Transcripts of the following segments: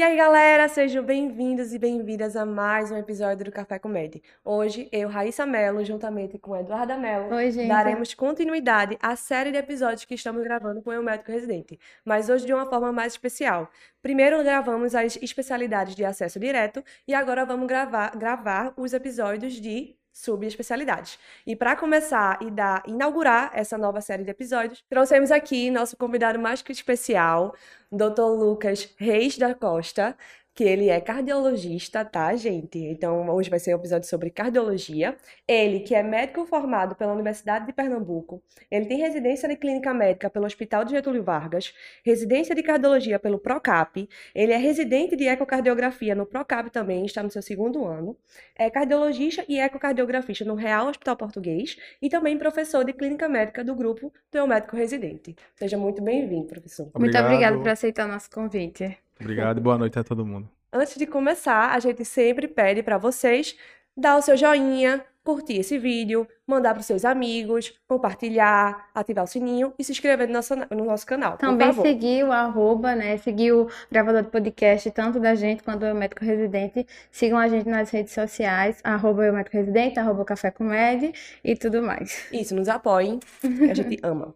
E aí, galera, sejam bem-vindos e bem-vindas a mais um episódio do Café com Med. Hoje, eu, Raíssa Mello, juntamente com Eduarda Mello, Oi, gente. daremos continuidade à série de episódios que estamos gravando com o médico residente, mas hoje de uma forma mais especial. Primeiro gravamos as especialidades de acesso direto e agora vamos gravar, gravar os episódios de subespecialidades. E para começar e dar inaugurar essa nova série de episódios, trouxemos aqui nosso convidado mais que especial, Dr. Lucas Reis da Costa, que ele é cardiologista, tá, gente? Então, hoje vai ser um episódio sobre cardiologia. Ele, que é médico formado pela Universidade de Pernambuco, ele tem residência de clínica médica pelo Hospital de Getúlio Vargas, residência de cardiologia pelo Procap, ele é residente de ecocardiografia no Procap também, está no seu segundo ano, é cardiologista e ecocardiografista no Real Hospital Português e também professor de clínica médica do grupo do médico residente. Seja muito bem-vindo, professor. Muito obrigada por aceitar o nosso convite. Obrigado e boa noite a todo mundo. Antes de começar, a gente sempre pede para vocês dar o seu joinha, curtir esse vídeo, mandar para os seus amigos, compartilhar, ativar o sininho e se inscrever no nosso, no nosso canal. Também seguir o arroba, né? Seguir o gravador de podcast, tanto da gente quanto do médico residente. Sigam a gente nas redes sociais, arroba eu médico residente, arroba café com med e tudo mais. Isso, nos apoiem, a gente ama.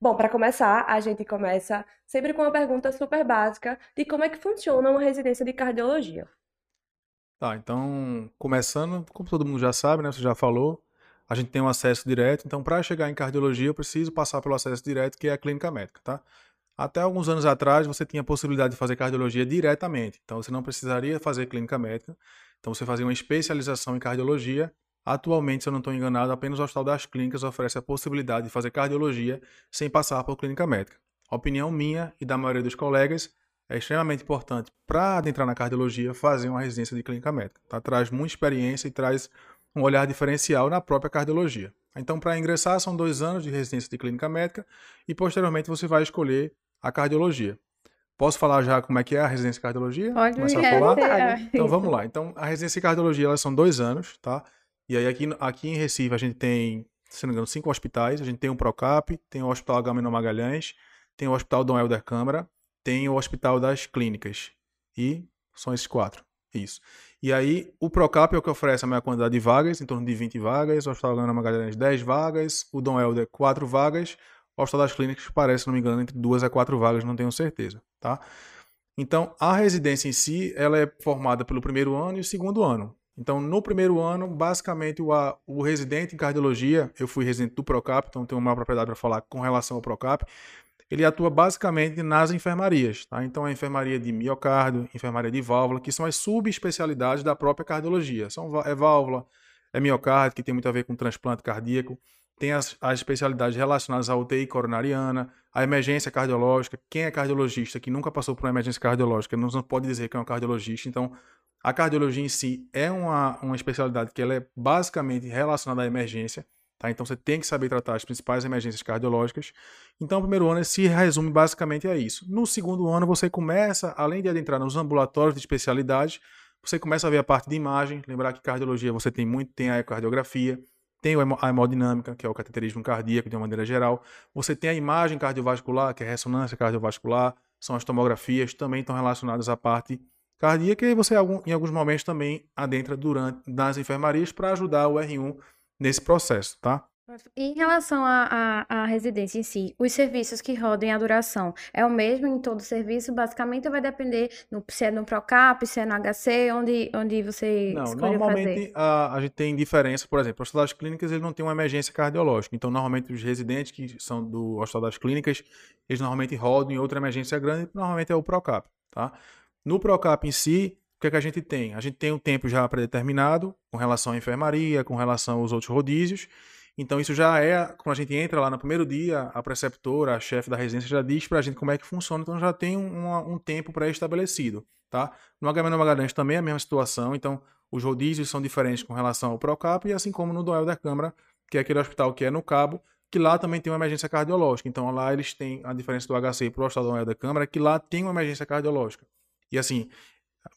Bom, para começar, a gente começa sempre com uma pergunta super básica de como é que funciona uma residência de cardiologia. Tá, então, começando, como todo mundo já sabe, né? Você já falou, a gente tem um acesso direto. Então, para chegar em cardiologia, eu preciso passar pelo acesso direto, que é a clínica médica, tá? Até alguns anos atrás, você tinha a possibilidade de fazer cardiologia diretamente. Então, você não precisaria fazer clínica médica. Então, você fazia uma especialização em cardiologia. Atualmente, se eu não estou enganado, apenas o Hospital das Clínicas oferece a possibilidade de fazer cardiologia sem passar por clínica médica. A opinião minha e da maioria dos colegas é extremamente importante para adentrar na cardiologia fazer uma residência de clínica médica. Tá? Traz muita experiência e traz um olhar diferencial na própria cardiologia. Então, para ingressar, são dois anos de residência de clínica médica e posteriormente você vai escolher a cardiologia. Posso falar já como é que é a residência de cardiologia? Pode Começar me a falar? reter. Então vamos lá. Então, a residência de cardiologia elas são dois anos, tá? E aí aqui, aqui em Recife a gente tem, se não me engano, cinco hospitais. A gente tem o Procap, tem o Hospital Agamenon Magalhães, tem o Hospital Dom Helder Câmara, tem o Hospital das Clínicas. E são esses quatro. Isso. E aí, o Procap é o que oferece a maior quantidade de vagas, em torno de 20 vagas. O Hospital Agamenon Magalhães, 10 vagas. O Dom Helder, 4 vagas. O Hospital das Clínicas parece, se não me engano, entre duas a quatro vagas, não tenho certeza, tá? Então, a residência em si, ela é formada pelo primeiro ano e o segundo ano. Então, no primeiro ano, basicamente, o, a- o residente em cardiologia, eu fui residente do Procap, então tenho uma propriedade para falar com relação ao Procap, ele atua basicamente nas enfermarias, tá? Então, a enfermaria de miocárdio, enfermaria de válvula, que são as subespecialidades da própria cardiologia. São, é válvula, é miocárdio, que tem muito a ver com transplante cardíaco, tem as, as especialidades relacionadas à UTI coronariana, a emergência cardiológica. Quem é cardiologista que nunca passou por uma emergência cardiológica não, não pode dizer que é um cardiologista. Então, a cardiologia em si é uma, uma especialidade que ela é basicamente relacionada à emergência. Tá? Então, você tem que saber tratar as principais emergências cardiológicas. Então, o primeiro ano se resume basicamente a isso. No segundo ano, você começa, além de adentrar nos ambulatórios de especialidade, você começa a ver a parte de imagem. Lembrar que cardiologia você tem muito, tem a ecocardiografia, tem a hemodinâmica, que é o cateterismo cardíaco de uma maneira geral. Você tem a imagem cardiovascular, que é a ressonância cardiovascular, são as tomografias, também estão relacionadas à parte cardíaca, e você, em alguns momentos, também adentra durante nas enfermarias para ajudar o R1 nesse processo, tá? Em relação à à- à residência em si, os serviços que rodem a duração, é o mesmo em todo serviço? Basicamente vai depender no, se é no Procap, se é no HC, onde, onde você Não, normalmente fazer. a, a gente tem diferença, por exemplo, o Hospital das Clínicas ele não tem uma emergência cardiológica, então normalmente os residentes que são do Hospital das Clínicas, eles normalmente rodam em outra emergência grande, normalmente é o Procap, tá? No Procap em si, o que é que a gente tem? A gente tem um tempo já predeterminado com relação à enfermaria, com relação aos outros rodízios, então isso já é, quando a gente entra lá no primeiro dia, a preceptora, a chefe da residência já diz pra gente como é que funciona, então já tem um, um tempo pré-estabelecido, tá? No HMN Magalhães também é a mesma situação, então os rodízios são diferentes com relação ao Procap, e assim como no Doel da Câmara, que é aquele hospital que é no Cabo, que lá também tem uma emergência cardiológica. Então lá eles têm a diferença do HC para o Hospital Doel da Câmara, que lá tem uma emergência cardiológica. E assim,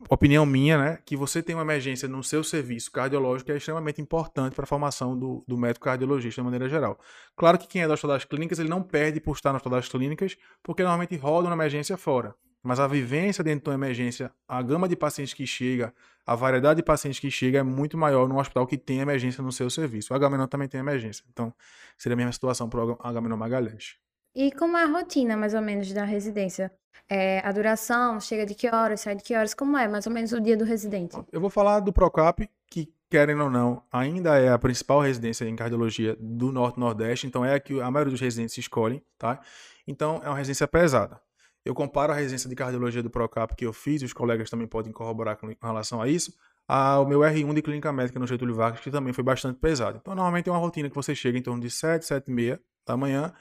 opinião minha, né, que você tem uma emergência no seu serviço cardiológico é extremamente importante para a formação do, do médico cardiologista de maneira geral. Claro que quem é do Hospital das Clínicas, ele não perde por estar no Hospital das Clínicas, porque normalmente roda uma emergência fora. mas a vivência dentro de uma emergência, a gama de pacientes que chega, a variedade de pacientes que chega é muito maior no hospital que tem emergência no seu serviço. O Agamenon também tem emergência. Então, seria a mesma situação para o Agamenon Magalhães. E como é a rotina, mais ou menos, da residência? É, a duração, chega de que horas, sai de que horas? Como é, mais ou menos, o dia do residente? Eu vou falar do Procap, que, querem ou não, ainda é a principal residência em cardiologia do Norte-Nordeste, então é a que a maioria dos residentes escolhem, tá? Então, é uma residência pesada. Eu comparo a residência de cardiologia do Procap que eu fiz, os colegas também podem corroborar com relação a isso, ao meu R1 de clínica médica no Getúlio Vargas, que também foi bastante pesado. Então, normalmente é uma rotina que você chega em torno de 7, 7 e meia da manhã,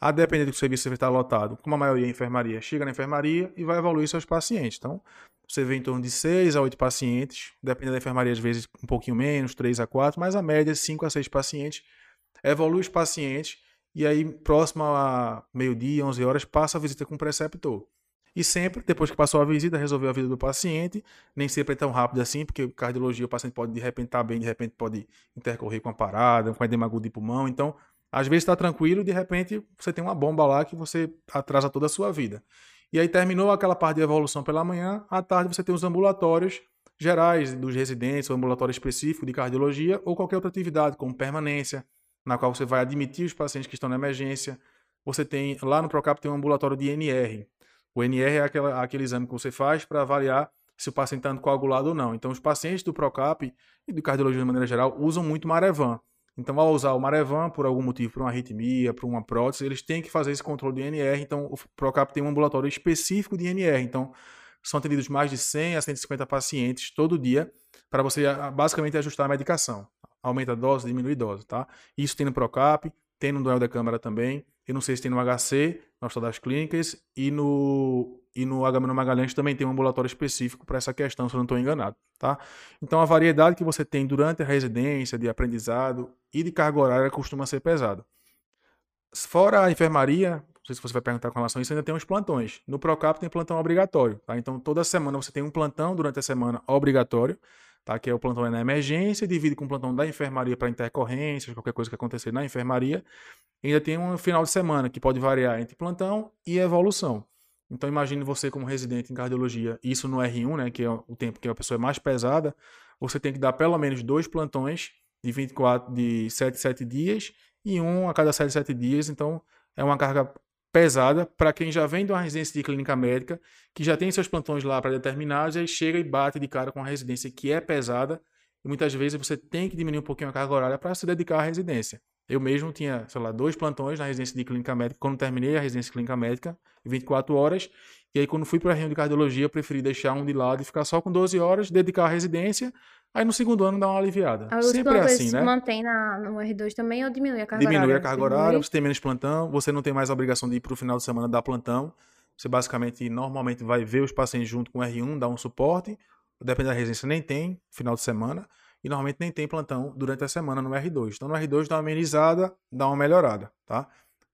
a depender do que o serviço está lotado, como a maioria é enfermaria, chega na enfermaria e vai evoluir seus pacientes. Então, você vê em torno de 6 a 8 pacientes, dependendo da enfermaria, às vezes um pouquinho menos, 3 a 4, mas a média é 5 a 6 pacientes. Evolui os pacientes e aí, próximo a meio-dia, 11 horas, passa a visita com o preceptor. E sempre, depois que passou a visita, resolveu a vida do paciente. Nem sempre é tão rápido assim, porque cardiologia o paciente pode de repente estar tá bem, de repente pode intercorrer com a parada, com edema agudo de pulmão. Então, às vezes está tranquilo, de repente você tem uma bomba lá que você atrasa toda a sua vida. E aí terminou aquela parte de evolução pela manhã, à tarde você tem os ambulatórios gerais dos residentes, o ambulatório específico de cardiologia ou qualquer outra atividade, como permanência, na qual você vai admitir os pacientes que estão na emergência. Você tem, lá no Procap tem um ambulatório de NR. O NR é aquela, aquele exame que você faz para avaliar se o paciente está coagulado ou não. Então, os pacientes do Procap e do cardiologia de maneira geral usam muito Marevan. Então, ao usar o Marevan, por algum motivo, por uma arritmia, por uma prótese, eles têm que fazer esse controle de NR. Então, o Procap tem um ambulatório específico de NR. Então, são atendidos mais de 100 a 150 pacientes todo dia para você basicamente ajustar a medicação. Aumenta a dose, diminui a dose, tá? Isso tem no Procap, tem no Duel da Câmara também. Eu não sei se tem no HC, no Hospital das Clínicas, e no, e no HM Magalhães também tem um ambulatório específico para essa questão, se eu não estou enganado, tá? Então a variedade que você tem durante a residência, de aprendizado e de carga horária costuma ser pesada. Fora a enfermaria, não sei se você vai perguntar com relação a isso, ainda tem os plantões. No Procap tem plantão obrigatório, tá? Então toda semana você tem um plantão durante a semana obrigatório, tá? Que é o plantão é na emergência, divide com o plantão da enfermaria para intercorrências, qualquer coisa que acontecer na enfermaria. E ainda tem um final de semana que pode variar entre plantão e evolução. Então imagine você como residente em cardiologia, isso no R1, né, que é o tempo que a pessoa é mais pesada, você tem que dar pelo menos dois plantões de 24 de 7 7 dias e um a cada 7 7 dias, então é uma carga pesada para quem já vem de uma residência de clínica médica, que já tem seus plantões lá para determinados, aí chega e bate de cara com a residência que é pesada, e muitas vezes você tem que diminuir um pouquinho a carga horária para se dedicar à residência. Eu mesmo tinha, sei lá, dois plantões na residência de clínica médica, quando terminei a residência de clínica médica, 24 horas, e aí quando fui para a reunião de cardiologia, preferi deixar um de lado e ficar só com 12 horas, dedicar à residência, Aí no segundo ano dá uma aliviada. Aí Sempre é assim, né? mantém na, no R2 também ou diminui a carga diminui horária? Diminui a carga horária, você tem menos plantão, você não tem mais a obrigação de ir para o final de semana dar plantão. Você basicamente, normalmente, vai ver os pacientes junto com o R1, dar um suporte. Depende da residência, nem tem final de semana. E normalmente nem tem plantão durante a semana no R2. Então no R2 dá uma amenizada, dá uma melhorada, tá?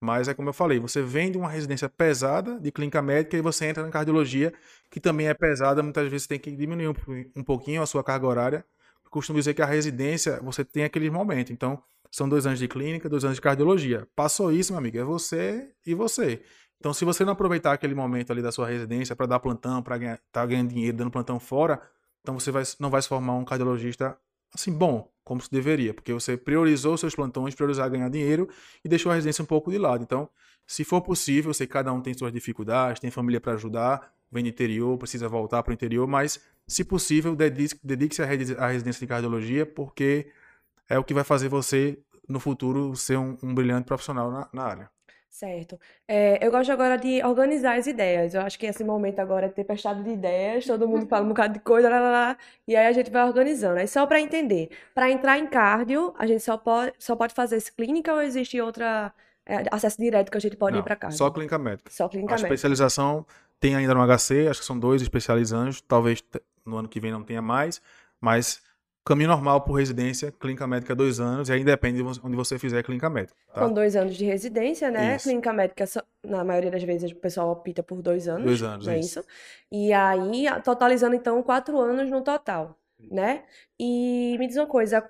Mas é como eu falei, você vem de uma residência pesada de clínica médica e você entra na cardiologia, que também é pesada, muitas vezes tem que diminuir um, um pouquinho a sua carga horária costumo dizer que a residência, você tem aquele momento. Então, são dois anos de clínica, dois anos de cardiologia. Passou isso, meu amigo, é você e você. Então, se você não aproveitar aquele momento ali da sua residência para dar plantão, para estar tá ganhando dinheiro, dando plantão fora, então você vai, não vai se formar um cardiologista assim bom, como se deveria, porque você priorizou seus plantões, priorizar ganhar dinheiro e deixou a residência um pouco de lado. Então, se for possível, eu sei que cada um tem suas dificuldades, tem família para ajudar, vem do interior, precisa voltar para o interior, mas se possível, dedique-se à residência de cardiologia, porque é o que vai fazer você, no futuro, ser um, um brilhante profissional na, na área. Certo. É, eu gosto agora de organizar as ideias. Eu acho que esse momento agora é ter prestado de ideias, todo mundo fala um bocado de coisa, lá, lá, lá, e aí a gente vai organizando. É só para entender. Para entrar em cardio, a gente só pode, só pode fazer clínica ou existe outra é, acesso direto que a gente pode Não, ir para cardio? Só clínica médica. Só clínica a médica. especialização tem ainda no HC, acho que são dois especializantes, talvez no ano que vem não tenha mais, mas caminho normal por residência, clínica médica dois anos, e aí depende de onde você fizer clínica médica. Tá? Com dois anos de residência, né? Isso. Clínica médica, na maioria das vezes, o pessoal opta por dois anos. Dois anos, é é isso. isso? E aí, totalizando, então, quatro anos no total, né? E me diz uma coisa,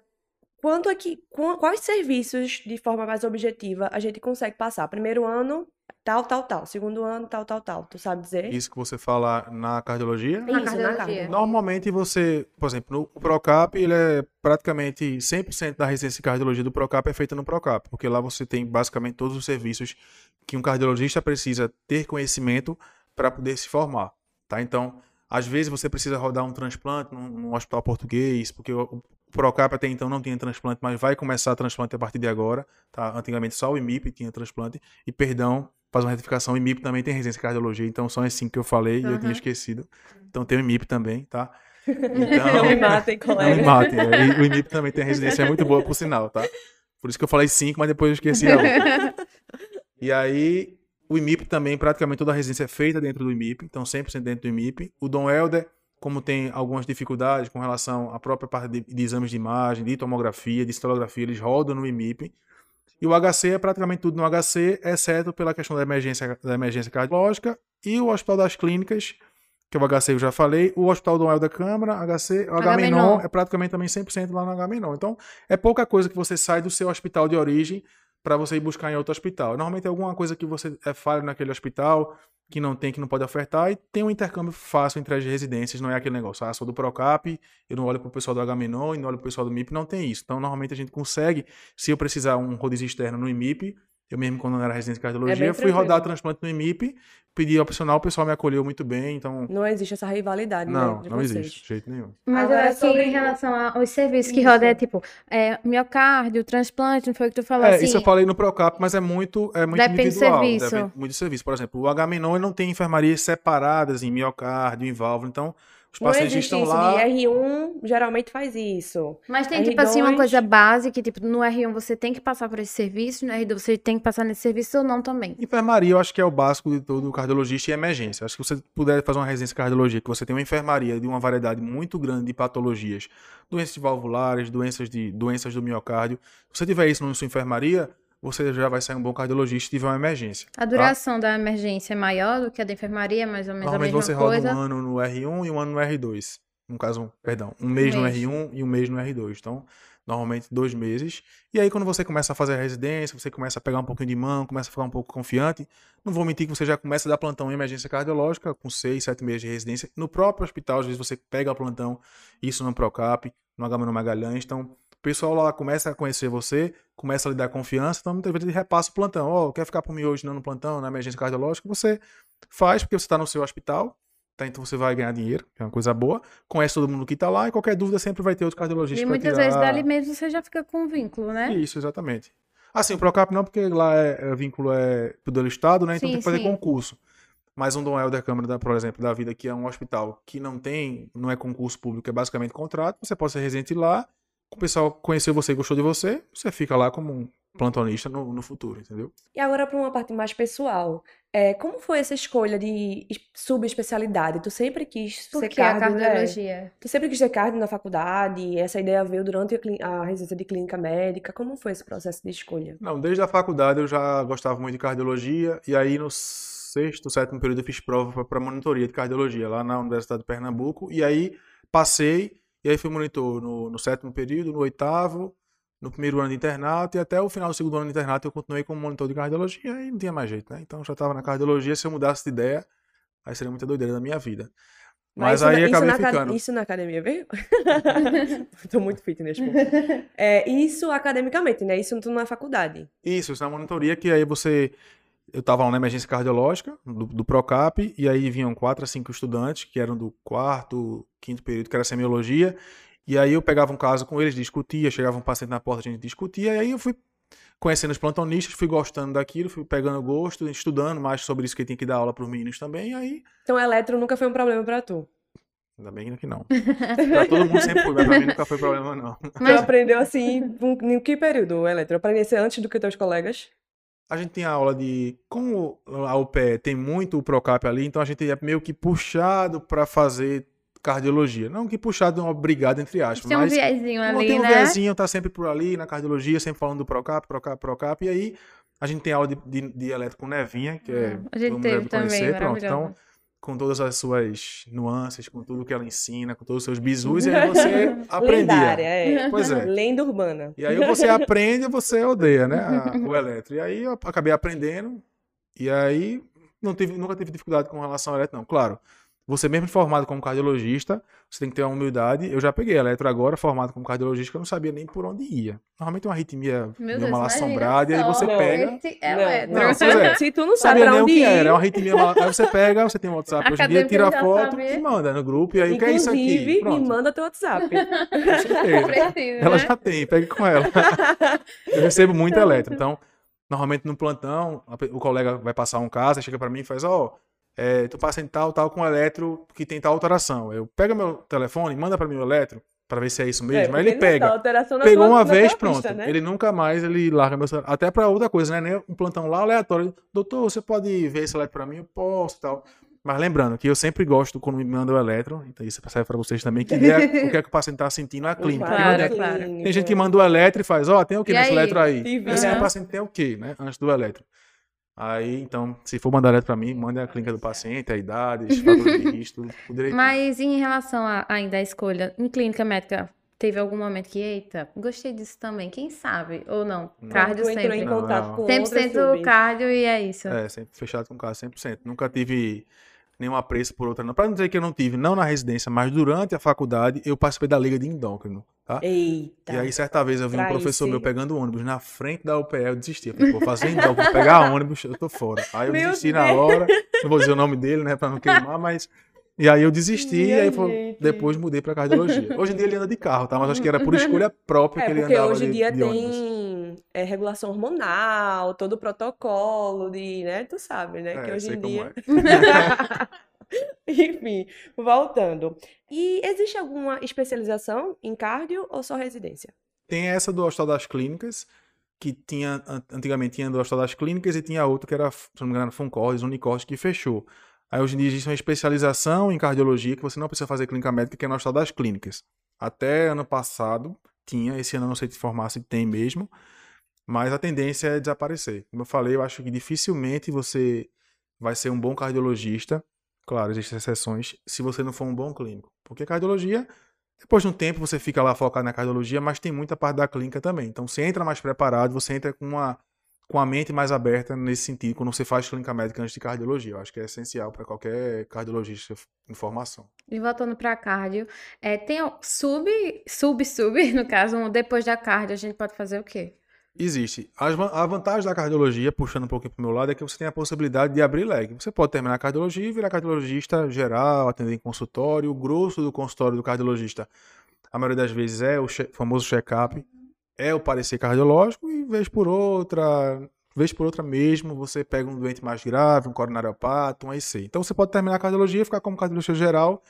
quanto é que, quais serviços, de forma mais objetiva, a gente consegue passar? Primeiro ano, tal, tal, tal. Segundo ano, tal, tal, tal. Tu sabe dizer? Isso que você fala na cardiologia. Na Isso, na cardiologia. cardio. Normalmente você, por exemplo, no Procap, ele é praticamente 100% da residência de cardiologia do Procap é feita no Procap, porque lá você tem basicamente todos os serviços que um cardiologista precisa ter conhecimento para poder se formar, tá? Então, às vezes você precisa rodar um transplante num, num hospital português, porque o, o Procap até então não tinha transplante, mas vai começar transplante a partir de agora, tá? Antigamente só o IMIP tinha transplante, e perdão, faz uma retificação, o IMIP também tem residência de cardiologia, então são esses cinco que eu falei e eu tinha esquecido. Então tem o IMIP também, tá? Não me matem, Não me colega. matem. é, o IMIP também tem residência é muito boa, por sinal, tá? Por isso que eu falei cinco, mas depois eu esqueci a outra. E aí, o IMIP também, praticamente toda a residência é feita dentro do IMIP, então 100% dentro do IMIP. O Dom Helder, como tem algumas dificuldades com relação à própria parte de, de exames de imagem, de tomografia, de cistolografia, eles rodam no IMIP. E o HC é praticamente tudo no HC, exceto pela questão da emergência, da emergência cardiológica e o Hospital das Clínicas, que é o HC eu já falei, o Hospital Dom Helder Câmara, HC, o. H-Menon é praticamente também 100% lá no H-Menon. Então, é pouca coisa que você sai do seu hospital de origem para você ir buscar em outro hospital. Normalmente é alguma coisa que você é falho naquele hospital, que não tem, que não pode ofertar, e tem um intercâmbio fácil entre as residências, não é aquele negócio, ah, sou do Procap, eu não olho pro pessoal do H-Menon e não olho pro pessoal do MIP, não tem isso. Então, normalmente a gente consegue, se eu precisar um rodízio externo no IMIP, eu mesmo quando eu era residente de cardiologia, bem fui rodar transplante no IMIP, pedi opcional, o pessoal me acolheu muito bem, então... Não existe essa rivalidade, né, Não, entre não vocês. existe, de jeito nenhum. Mas Agora, assim, sobre- em relação aos serviços que Isso. rodam, é tipo, é, miocárdio, transplante, não foi o que tu falou É, assim? isso eu falei no Procap, mas é muito, é muito Depende do individual. serviço. Depende muito do serviço. Por exemplo, o H-Menon ele não tem enfermarias separadas em miocárdio, em válvula. Então, os Não pacientes existe estão isso lá. de R1, geralmente faz isso. Mas tem, tipo assim, uma R2. coisa básica, que, tipo, no R1 você tem que passar por esse serviço, no R2 você tem que passar nesse serviço ou não também. Enfermaria, eu acho que é o básico de todo cardiologista e emergência. Acho que se você puder fazer uma residência de cardiologia, que você tem uma enfermaria de uma variedade muito grande de patologias, doenças valvulares, doenças de doenças do miocárdio. Se você tiver isso na sua enfermaria, você já vai ser um bom cardiologista se tiver uma emergência. A duração da emergência é maior do que a da enfermaria, mais ou menos a Normalmente mesma você coisa. roda um ano no R1 e um ano no R2. No caso, perdão, um mês no mês. R1 e um mês no R2. Então, normalmente dois meses. E aí, quando você começa a fazer a residência, você começa a pegar um pouquinho de mão, começa a ficar um pouco confiante. Não vou mentir que você já começa a dar plantão em emergência cardiológica com seis, sete meses de residência. No próprio hospital, às vezes você pega plantão, isso no Procap, no no Magalhães. Então, o pessoal lá começa a conhecer você, começa a lhe dar confiança, então muitas vezes ele repassa o plantão. Ó, quer ficar por mim hoje não no plantão, na emergência cardiológica? Você faz porque você está no seu hospital, tá? Então você vai ganhar dinheiro, que é uma coisa boa. Conhece todo mundo que está lá e qualquer dúvida sempre vai ter outro cardiologista E muitas tirar. vezes dali mesmo você já fica com um vínculo, né? Isso, exatamente. Assim, o Procap não, porque lá é, é vínculo é do Estado, né? Então Sim, tem que fazer sim. concurso. Mas um Dom Helder Câmara, da- por exemplo, da vida, que é um hospital que não tem, não é concurso público, é basicamente contrato, você pode ser residente lá, o pessoal conheceu você, gostou de você, você fica lá como um plantonista no, no futuro, entendeu? E agora para uma parte mais pessoal. É, como foi essa escolha de es- subespecialidade? Tu sempre quis Por ser que a cardio, né? cardiologia? Tu sempre quis ser cardio na faculdade? Essa ideia veio durante a, a residência de clínica médica? Como foi esse processo de escolha? Não, desde a faculdade eu já gostava muito de cardiologia, e aí no sexto, sétimo período eu fiz prova para monitoria de cardiologia lá na Universidade de Pernambuco, e aí passei, e aí fui monitor no, no sétimo período, no oitavo, no primeiro ano de internato, e até o final do segundo ano de internato eu continuei como monitor de cardiologia, e não tinha mais jeito, né? Então eu já estava na cardiologia, se eu mudasse de ideia, aí seria muita doideira da minha vida. Mas, isso na- aí isso acabei na aca- ficando. Isso na academia, veio? Tô muito fit nesse ponto. É, isso academicamente, né? Isso tudo na faculdade. Isso, isso é uma monitoria que aí você. Eu estava lá na emergência cardiológica, do, do Procap, e aí vinham quatro a cinco estudantes, que eram do quarto, quinto período, que era semiologia. E aí eu pegava um caso com eles, discutia, chegava um paciente na porta, a gente discutia, e aí eu fui conhecendo os plantonistas, fui gostando daquilo, fui pegando gosto, estudando mais sobre isso que eu tinha que dar aula para os meninos também, aí, Então, eletro nunca foi um problema pra tu. ainda bem que não. pra todo mundo sempre foi, mas pra mim nunca foi problema, não. Tu Mas aprendeu assim, em que período, o eletro? Aprendesse antes do que teus colegas? A gente tem a aula de. Como a UPE tem muito o Procap ali, então a gente é meio que puxado para fazer cardiologia. Não que puxado, obrigado, entre aspas. tem um viezinho ali, tem um né? vizinho, tá sempre por ali na cardiologia, sempre falando do Procap, Procap, Procap. E aí a gente tem aula de, de, de elétrico com Nevinha, que é. Hum, a gente teve deve também, conhecer, pronto. Então. Com todas as suas nuances, com tudo que ela ensina, com todos os seus bizus, e aí você aprendia. Lendária, é. Pois é. Lenda urbana. E aí você aprende ou você odeia, né? a- o eletro. E aí eu acabei aprendendo. E aí, não tive, nunca tive dificuldade com relação ao eletro, não. Claro, você mesmo formado como cardiologista, você tem que ter uma humildade. Eu já peguei eletro agora, formado como cardiologista, eu não sabia nem por onde ia. Normalmente é uma arritmia, Meu uma Deus, mal assombrada, e aí você não, pega. É Não, não, é. Se tu não sabe Sabia pra nem o que ir, era, é uma arritmia mal. Aí você pega, você tem um WhatsApp hoje em dia, tira a foto sabia. e manda no grupo. E aí, o que é isso aqui? inclusive, me Pronto, manda teu WhatsApp. com certeza. Precisa, Ela né? já tem, pegue com ela. Eu recebo muito eletro. Então, normalmente no plantão, o colega vai passar um caso, chega pra mim e faz, ó, é, tu passa em tal, tal com eletro que tem tal alteração. Eu pega meu telefone, manda pra mim o eletro, pra ver se é isso mesmo. É, aí ele pega. alteração na Pegou uma na vez, pronto. pista, né? Ele nunca mais ele larga meu celular. Até pra outra coisa, né? Nem um plantão lá aleatório. Doutor, você pode ver esse eletro pra mim? Eu posso e tal. Mas lembrando que eu sempre gosto quando me mandam o eletro, então isso serve pra vocês também, que é, o que é que o paciente tá sentindo na clínica. Porque não Claro, claro. tem gente que manda o eletro e faz, ó, tem o que nesse aí? eletro aí? E. Esse paciente tem o quê, né? Antes do eletro. Aí, então, se for mandar eletro pra mim, manda a clínica do paciente, a idade, os fatores de risco, tudo, tudo direitinho. Mas em relação a, ainda à escolha, em clínica médica, teve algum momento que, eita, gostei disso também, quem sabe? Ou não? Não. Cardio Tu entrou em sempre. Não, contato não. com outras 100% subs. cardio e é isso. É, sempre fechado com caso, 100%. Nunca tive nenhum apreço por outra, não. Pra não dizer que eu não tive, não na residência, mas durante a faculdade, eu participei da Liga de Endócrino, tá? Eita. E aí, certa vez, eu vi um professor meu pegando ônibus na frente da UPE, eu desisti. Eu falei, pô, fazer endócrino, pegar ônibus, eu tô fora. Aí eu Meu desisti na Deus. hora, não vou dizer o nome dele, né, pra não queimar, mas... E aí eu desisti, e aí gente. depois mudei pra cardiologia. Hoje em dia ele anda de carro, tá? Mas acho que era por escolha própria É, que ele porque andava hoje em dia de ônibus. tem é, regulação hormonal, todo o protocolo de, né? Tu sabe, né? que É, hoje sei em dia. é. Enfim, voltando. E existe alguma especialização em cardio ou só residência? Tem essa do Hospital das Clínicas, que tinha, an- antigamente tinha do Hospital das Clínicas e tinha outra que era, se não me engano, Funcordes, Unicordes, que fechou. Aí hoje em dia existe uma especialização em cardiologia que você não precisa fazer clínica médica, que é no Hospital das Clínicas. Até ano passado tinha, esse ano eu não sei te informar se tem mesmo, mas a tendência é desaparecer. Como eu falei, eu acho que dificilmente você vai ser um bom cardiologista. Claro, existem exceções, se você não for um bom clínico. Porque cardiologia depois de um tempo você fica lá focado na cardiologia, mas tem muita parte da clínica também. Então você entra mais preparado, você entra com uma com a mente mais aberta nesse sentido quando você faz clínica médica antes de cardiologia. Eu acho que é essencial para qualquer cardiologista em formação. E voltando para cardio, é, tem sub, sub, sub, no caso, depois da cardio, a gente pode fazer o quê? Existe. A vantagem da cardiologia, puxando um pouquinho para o meu lado, é que você tem a possibilidade de abrir leque. Você pode terminar a cardiologia e virar cardiologista geral, atender em consultório. O grosso do consultório do cardiologista, a maioria das vezes, é o che- famoso check-up, é o parecer cardiológico e vez por outra, vez por outra mesmo, você pega um doente mais grave, um coronariopata, um IC. Então você pode terminar a cardiologia e ficar como cardiologista geral,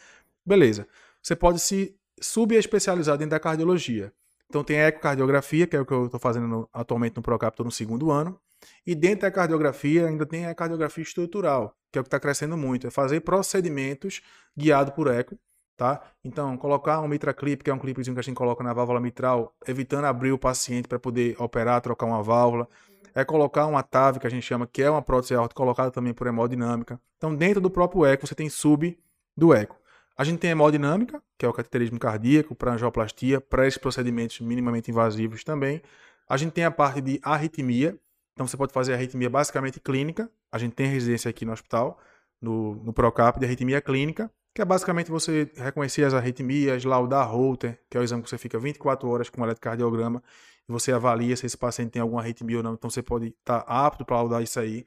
beleza. Você pode se subespecializar dentro da cardiologia. Então tem a ecocardiografia, que é o que eu estou fazendo no- atualmente no Procap, estou no segundo ano. E dentro da cardiografia ainda tem a cardiografia estrutural, que é o que está crescendo muito. É fazer procedimentos guiado por eco, tá? Então, colocar um mitraclip, que é um clipezinho que a gente coloca na válvula mitral, evitando abrir o paciente para poder operar, trocar uma válvula. É colocar uma TAV, que a gente chama, que é uma prótese aorta, colocada também por hemodinâmica. Então, dentro do próprio eco, você tem sub do eco. A gente tem a hemodinâmica, que é o cateterismo cardíaco, para angioplastia, para esses procedimentos minimamente invasivos também. A gente tem a parte de arritmia, então você pode fazer arritmia basicamente clínica. A gente tem residência aqui no hospital, no, no Procap, de arritmia clínica, que é basicamente você reconhecer as arritmias, laudar Holter, que é o exame que você fica 24 horas com um eletrocardiograma, e você avalia se esse paciente tem alguma arritmia ou não, então você pode estar apto para laudar isso aí.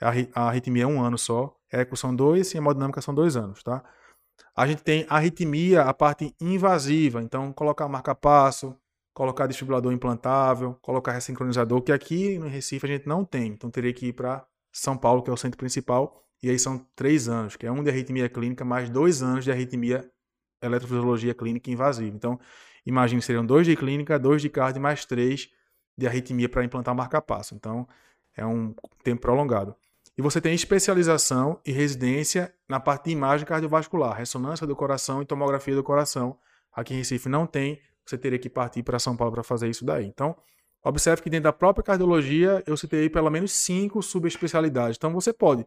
A, arri- a arritmia é um ano só, eco são dois e a hemodinâmica são dois anos, tá? A gente tem arritmia, a parte invasiva, então colocar marca-passo, colocar desfibrilador implantável, colocar ressincronizador, que aqui no Recife a gente não tem, então teria que ir para São Paulo, que é o centro principal, e aí são três anos, que é um de arritmia clínica, mais dois anos de arritmia eletrofisiologia clínica invasiva. Então, imagine, seriam dois de clínica, dois de cardio, mais três de arritmia para implantar marca-passo. Então, é um tempo prolongado. E você tem especialização e residência na parte de imagem cardiovascular, ressonância do coração e tomografia do coração. Aqui em Recife não tem, você teria que partir para São Paulo para fazer isso daí. Então, observe que dentro da própria cardiologia eu citei pelo menos cinco subespecialidades. Então, você pode,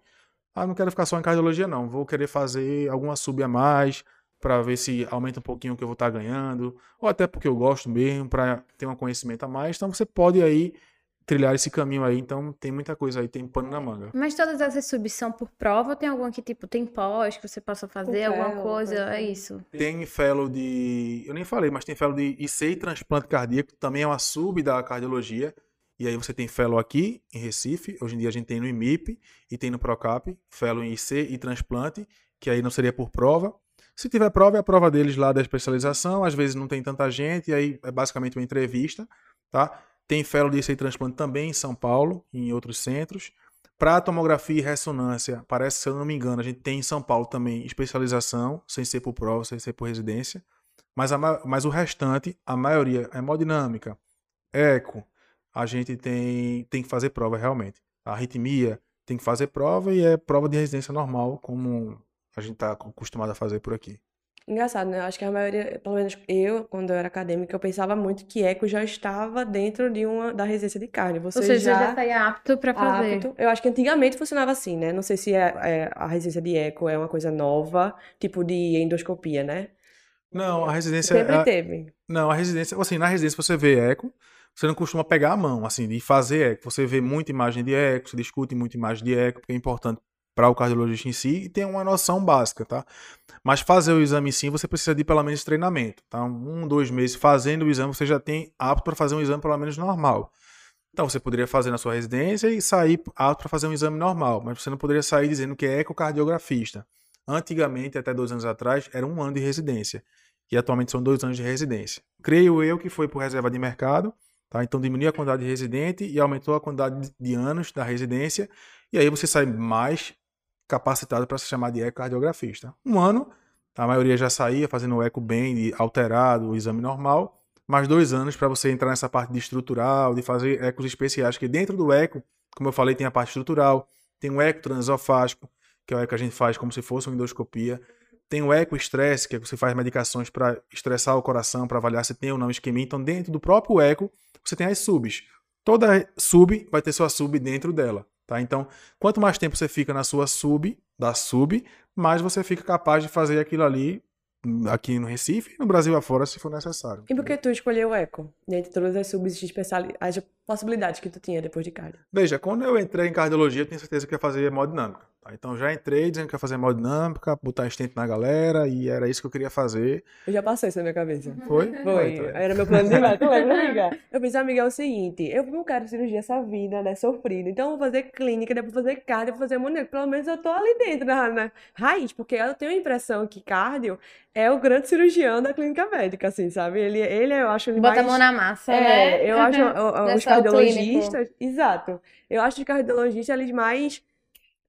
ah, não quero ficar só em cardiologia não, vou querer fazer alguma sub a mais para ver se aumenta um pouquinho o que eu vou estar ganhando, ou até porque eu gosto mesmo, para ter um conhecimento a mais. Então, você pode aí trilhar esse caminho aí, então tem muita coisa aí, tem pano na manga. Mas todas essas subs são por prova ou tem alguma que, tipo, tem pós que você possa fazer, alguma fellow, coisa? coisa É isso. Tem fellow de. Eu nem falei, mas tem fellow de IC e transplante cardíaco, também é uma sub da cardiologia. E aí você tem fellow aqui em Recife, hoje em dia a gente tem no IMIP e tem no Procap, fellow em IC e transplante, que aí não seria por prova. Se tiver prova, é a prova deles lá da especialização, às vezes não tem tanta gente, e aí é basicamente uma entrevista, tá? Tem fellow de transplante também em São Paulo e em outros centros. Para tomografia e ressonância, parece, se eu não me engano, a gente tem em São Paulo também especialização, sem ser por prova, sem ser por residência. Mas, a ma- mas o restante, a maioria, é hemodinâmica, eco, a gente tem, tem que fazer prova realmente. A arritmia tem que fazer prova e é prova de residência normal, como a gente está acostumado a fazer por aqui. Engraçado, né? Eu acho que a maioria, pelo menos eu, quando eu era acadêmica, eu pensava muito que eco já estava dentro de uma da residência de carne. Você Ou seja, já já estaria apto pra fazer. apto. Eu acho que antigamente funcionava assim, né? Não sei se é, é- a residência de eco é uma coisa nova, tipo de endoscopia, né? Não, a residência. Sempre a- teve. Não, a residência, assim, na residência você vê eco, você não costuma pegar a mão, assim, de fazer eco. Você vê muita imagem de eco, você discute muita imagem de eco, porque é importante para o cardiologista em si e tem uma noção básica, tá? Mas fazer o exame sim, você precisa de pelo menos treinamento, tá? Um, dois meses fazendo o exame, você já tem apto para fazer um exame pelo menos normal. Então você poderia fazer na sua residência e sair apto para fazer um exame normal, mas você não poderia sair dizendo que é ecocardiografista. Antigamente, até dois anos atrás, era um ano de residência e atualmente são dois anos de residência. Creio eu que foi por reserva de mercado, tá? Então diminuiu a quantidade de residente e aumentou a quantidade de- anos da residência, e aí você sai mais capacitado para se chamar de ecocardiografista. Um ano, a maioria já saía fazendo o eco bem, alterado, o exame normal, mais dois anos para você entrar nessa parte de estrutural, de fazer ecos especiais, que dentro do eco, como eu falei, tem a parte estrutural, tem o eco transesofágico, que é o eco que a gente faz como se fosse uma endoscopia, tem o eco-estresse, que é que você faz medicações para estressar o coração, para avaliar se tem ou não isquemia. Então, dentro do próprio eco, você tem as subs. Toda sub vai ter sua sub dentro dela, tá? Então, quanto mais tempo você fica na sua sub, da sub, mais você fica capaz de fazer aquilo ali hum, aqui no Recife e no Brasil afora, se for necessário. E por que tu escolheu o eco? Dentre todas as subs especiali- as possibilidades que tu tinha depois de cardio. Veja, quando eu entrei em cardiologia, eu tinha certeza que ia fazer hemodinâmica. Tá? Então já entrei dizendo que ia fazer hemodinâmica, botar stent na galera, e era isso que eu queria fazer. Eu já passei isso na minha cabeça. Foi? Foi, então é. era meu plano de meta, lembra, amiga? Eu pensei, amiga, é o seguinte, eu não quero cirurgia essa vida, né, sofrida, então eu vou fazer clínica, depois vou fazer cardio, vou fazer hemodinâmica, pelo menos eu tô ali dentro, na, na raiz, porque eu tenho a impressão que cardio é o grande cirurgião da clínica médica, assim, sabe? Ele, ele eu acho Bota mais... a mão na massa, É, né? eu acho o- é o cardiologistas, exato. Eu acho os cardiologistas eles mais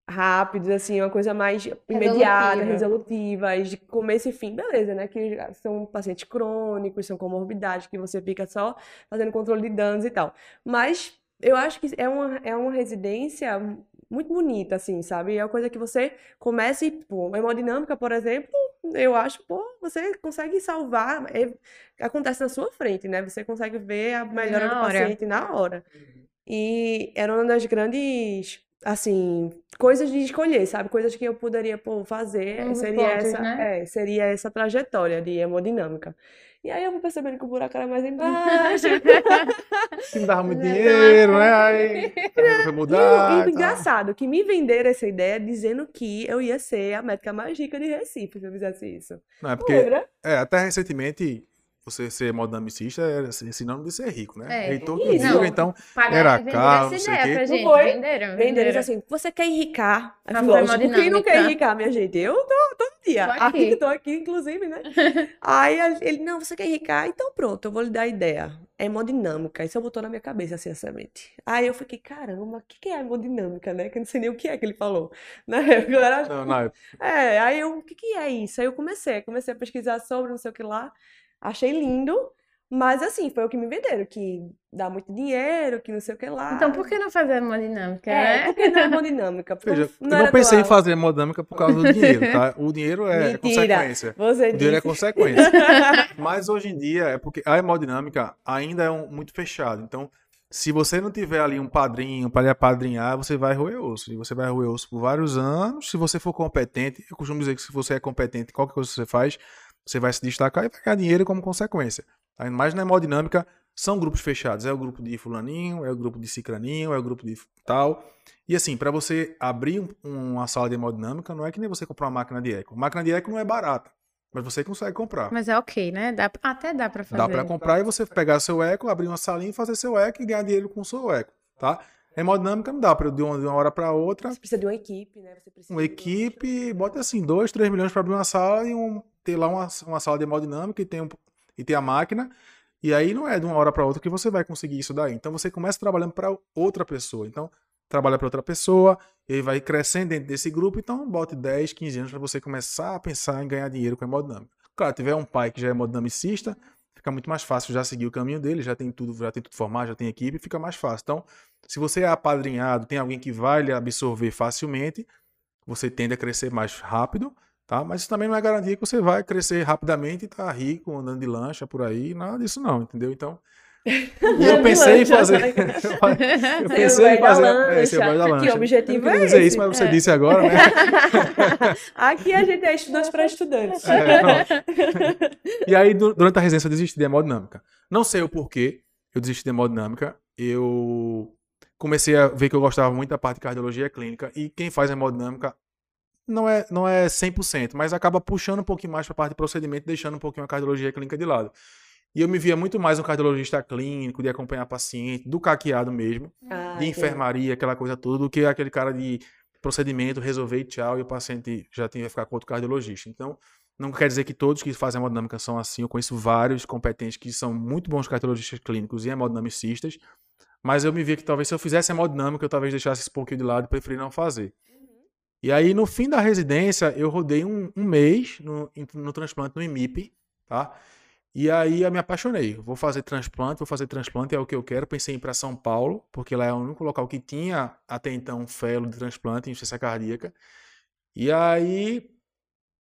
rápidos, assim, uma coisa mais imediata, Resolutiva. de começo e fim, beleza, né? Que são pacientes crônicos, são comorbidades, que você fica só fazendo controle de danos e tal. Mas eu acho que é uma, é uma residência muito bonita, assim, sabe? É uma coisa que você começa e, pô, hemodinâmica, por exemplo, eu acho, pô, você consegue salvar, é- acontece na sua frente, né? Você consegue ver a melhora Na do hora. paciente na hora. E era uma das grandes, assim, coisas de escolher, sabe? Coisas que eu poderia, pô, fazer, Uns seria pontos, essa, né? é, seria essa trajetória de hemodinâmica. E aí eu vou percebendo que o buraco era mais embaixo. Que me dava muito dinheiro, né? Aí foi E o- mudar. e e tal. engraçado, que me venderam essa ideia dizendo que eu ia ser a médica mais rica de Recife se eu fizesse isso. Não, é porque, Lembra? é, até recentemente, você ser hemodinamicista era assim, sinônimo de ser rico, né? É, Reitor isso. que então, Pagaram- Era venderam carro, essa não sei ideia o quê. pra Não gente. foi? Venderam, Venderam assim, você quer enricar? Lógico, quem não quer enricar, minha gente? Eu tô todo Tô aqui. Aqui, tô aqui, inclusive, né? Aí ele, não, você quer enricar? Então pronto, eu vou lhe dar a ideia. É hemodinâmica. Isso botou na minha cabeça, assim, a semente. Aí eu fiquei, caramba, o que que é hemodinâmica, né? Que eu não sei nem o que é que ele falou. Na época, eu era não, época, É, aí eu, o que que é isso? Aí eu comecei, comecei a pesquisar sobre, não sei o que lá, achei lindo, mas assim, foi o que me venderam, que dá muito dinheiro, que não sei o que lá. Então, por que não fazer hemodinâmica, É, né? porque não é hemodinâmica, porque veja, não eu era não pensei em fazer hemodinâmica por causa do dinheiro, tá? O dinheiro é Mentira. consequência. Você O dinheiro é disse. consequência. Mas hoje em dia é porque a hemodinâmica ainda é um- muito fechado. Então, se você não tiver ali um padrinho para lhe apadrinhar, você vai roer osso. E você vai roer osso por vários anos. Se você for competente, eu costumo dizer que se você é competente em qualquer coisa que você faz, você vai se destacar e vai ganhar dinheiro como consequência. Tá? Mas na hemodinâmica, São grupos fechados. É o grupo de fulaninho, é o grupo de cicraninho, é o grupo de tal. E assim, para você abrir um- uma sala de hemodinâmica, não é que nem você comprar uma máquina de eco. Máquina de eco não é barata, mas você consegue comprar. Mas é ok, né? Dá, até dá pra fazer. Dá para comprar e você pegar seu eco, abrir uma salinha, fazer seu eco e ganhar dinheiro com o seu eco, tá? Hemodinâmica não dá para de uma, de uma hora para outra. Você precisa de uma equipe, né? Você precisa Uma de equipe, bota assim, 2, 3 milhões para abrir uma sala e um, ter lá uma, uma sala de hemodinâmica e tem, um, e tem a máquina. E aí não é de uma hora para outra que você vai conseguir isso daí. Então você começa trabalhando para outra pessoa. Então, trabalha para outra pessoa, e aí vai crescendo dentro desse grupo, então bote 10, 15 anos para você começar a pensar em ganhar dinheiro com hemodinâmica. Claro, tiver um pai que já é hemodinamicista, fica muito mais fácil já seguir o caminho dele, já tem tudo, já tem tudo formado, já tem equipe, fica mais fácil. Então, se você é apadrinhado, tem alguém que vai lhe absorver facilmente, você tende a crescer mais rápido, tá? Mas isso também não é garantia que você vai crescer rapidamente e tá rico, andando de lancha por aí, nada disso não, entendeu? Então, e eu pensei em fazer. eu pensei em fazer. É, você vai Que lancha. objetivo eu é dizer esse? isso, mas você É. disse agora, né? Aqui a gente é estudantes para estudantes. É, e aí, du- durante a residência, eu desisti de hemodinâmica. Não sei o porquê eu desisti de hemodinâmica. Eu comecei a ver que eu gostava muito da parte de cardiologia clínica. E quem faz hemodinâmica não é, não é 100%, mas acaba puxando um pouquinho mais para a parte de procedimento, deixando um pouquinho a cardiologia clínica de lado. E eu me via muito mais um cardiologista clínico, de acompanhar paciente, do caqueado mesmo Ah, de enfermaria, aquela coisa toda, do que aquele cara de procedimento, resolver e tchau, e o paciente já tem que ficar com outro cardiologista. Então, não quer dizer que todos que fazem hemodinâmica são assim. Eu conheço vários competentes que são muito bons cardiologistas clínicos e hemodinamicistas, mas eu me via que talvez se eu fizesse hemodinâmica, eu talvez deixasse esse pouquinho de lado e preferi não fazer. E aí, no fim da residência, eu rodei um, um mês no, no transplante no IMIP, tá? E aí eu me apaixonei. Vou fazer transplante, vou fazer transplante, é o que eu quero. Pensei em ir para São Paulo, porque lá é o único local que tinha até então um fellow de transplante em insuficiência cardíaca. E aí,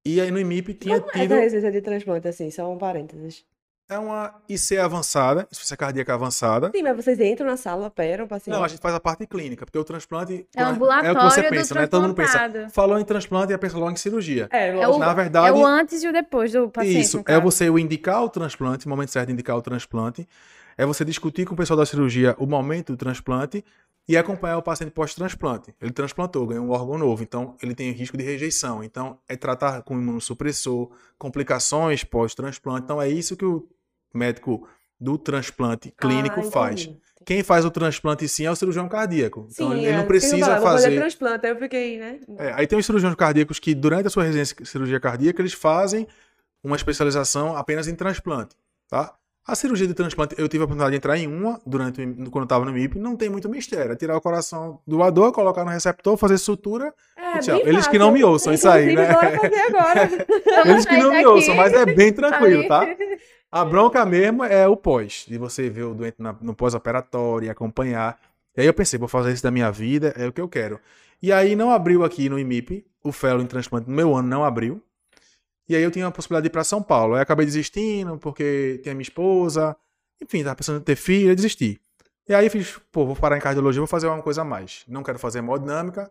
e aí no IMIP tinha Como é tido essa residência de transplante, assim? Só um parênteses. É uma IC avançada, insuficiência cardíaca avançada. Sim, mas vocês entram na sala, operam o paciente. Não, a gente faz a parte clínica, porque o transplante É o é o que ambulatório você do pensa, né? Todo mundo pensa, falou em transplante e pensa logo em cirurgia. É, É o, Na é verdade, o antes e o depois do paciente. Isso, é você o indicar o transplante, o momento certo de indicar o transplante, é você discutir com o pessoal da cirurgia o momento do transplante e acompanhar o paciente pós-transplante. Ele transplantou, ganhou um órgão novo, então ele tem risco de rejeição. Então, é tratar com imunossupressor, complicações pós-transplante. Então, é isso que o médico do transplante clínico Ah, faz. Quem faz o transplante sim é o cirurgião cardíaco. Então, Sim, ele é, não precisa vou fazer fazer. transplante, aí eu fiquei, né? É, aí tem os cirurgiões cardíacos que, durante a sua residência de cirurgia cardíaca, eles fazem uma especialização apenas em transplante, tá? A cirurgia de transplante, eu tive a oportunidade de entrar em uma durante quando eu estava no MIP, não tem muito mistério. É tirar o coração do doador, colocar no receptor, fazer sutura. É, Tchau. Eles que fácil. não me ouçam, isso aí, né? agora. Eles que não me ouçam, mas é bem tranquilo, tá? A bronca mesmo é o pós, de você ver o doente na- no pós-operatório e acompanhar. E aí eu pensei, vou fazer isso da minha vida, é o que eu quero. E aí não abriu aqui no IMIP, o fellow em transplante no meu ano não abriu. E aí eu tinha a possibilidade de ir para São Paulo. Aí acabei desistindo, porque tinha minha esposa, enfim, tava pensando em ter filho, desisti. E aí fiz, pô, vou parar em cardiologia, vou fazer uma coisa a mais. Não quero fazer hemodinâmica.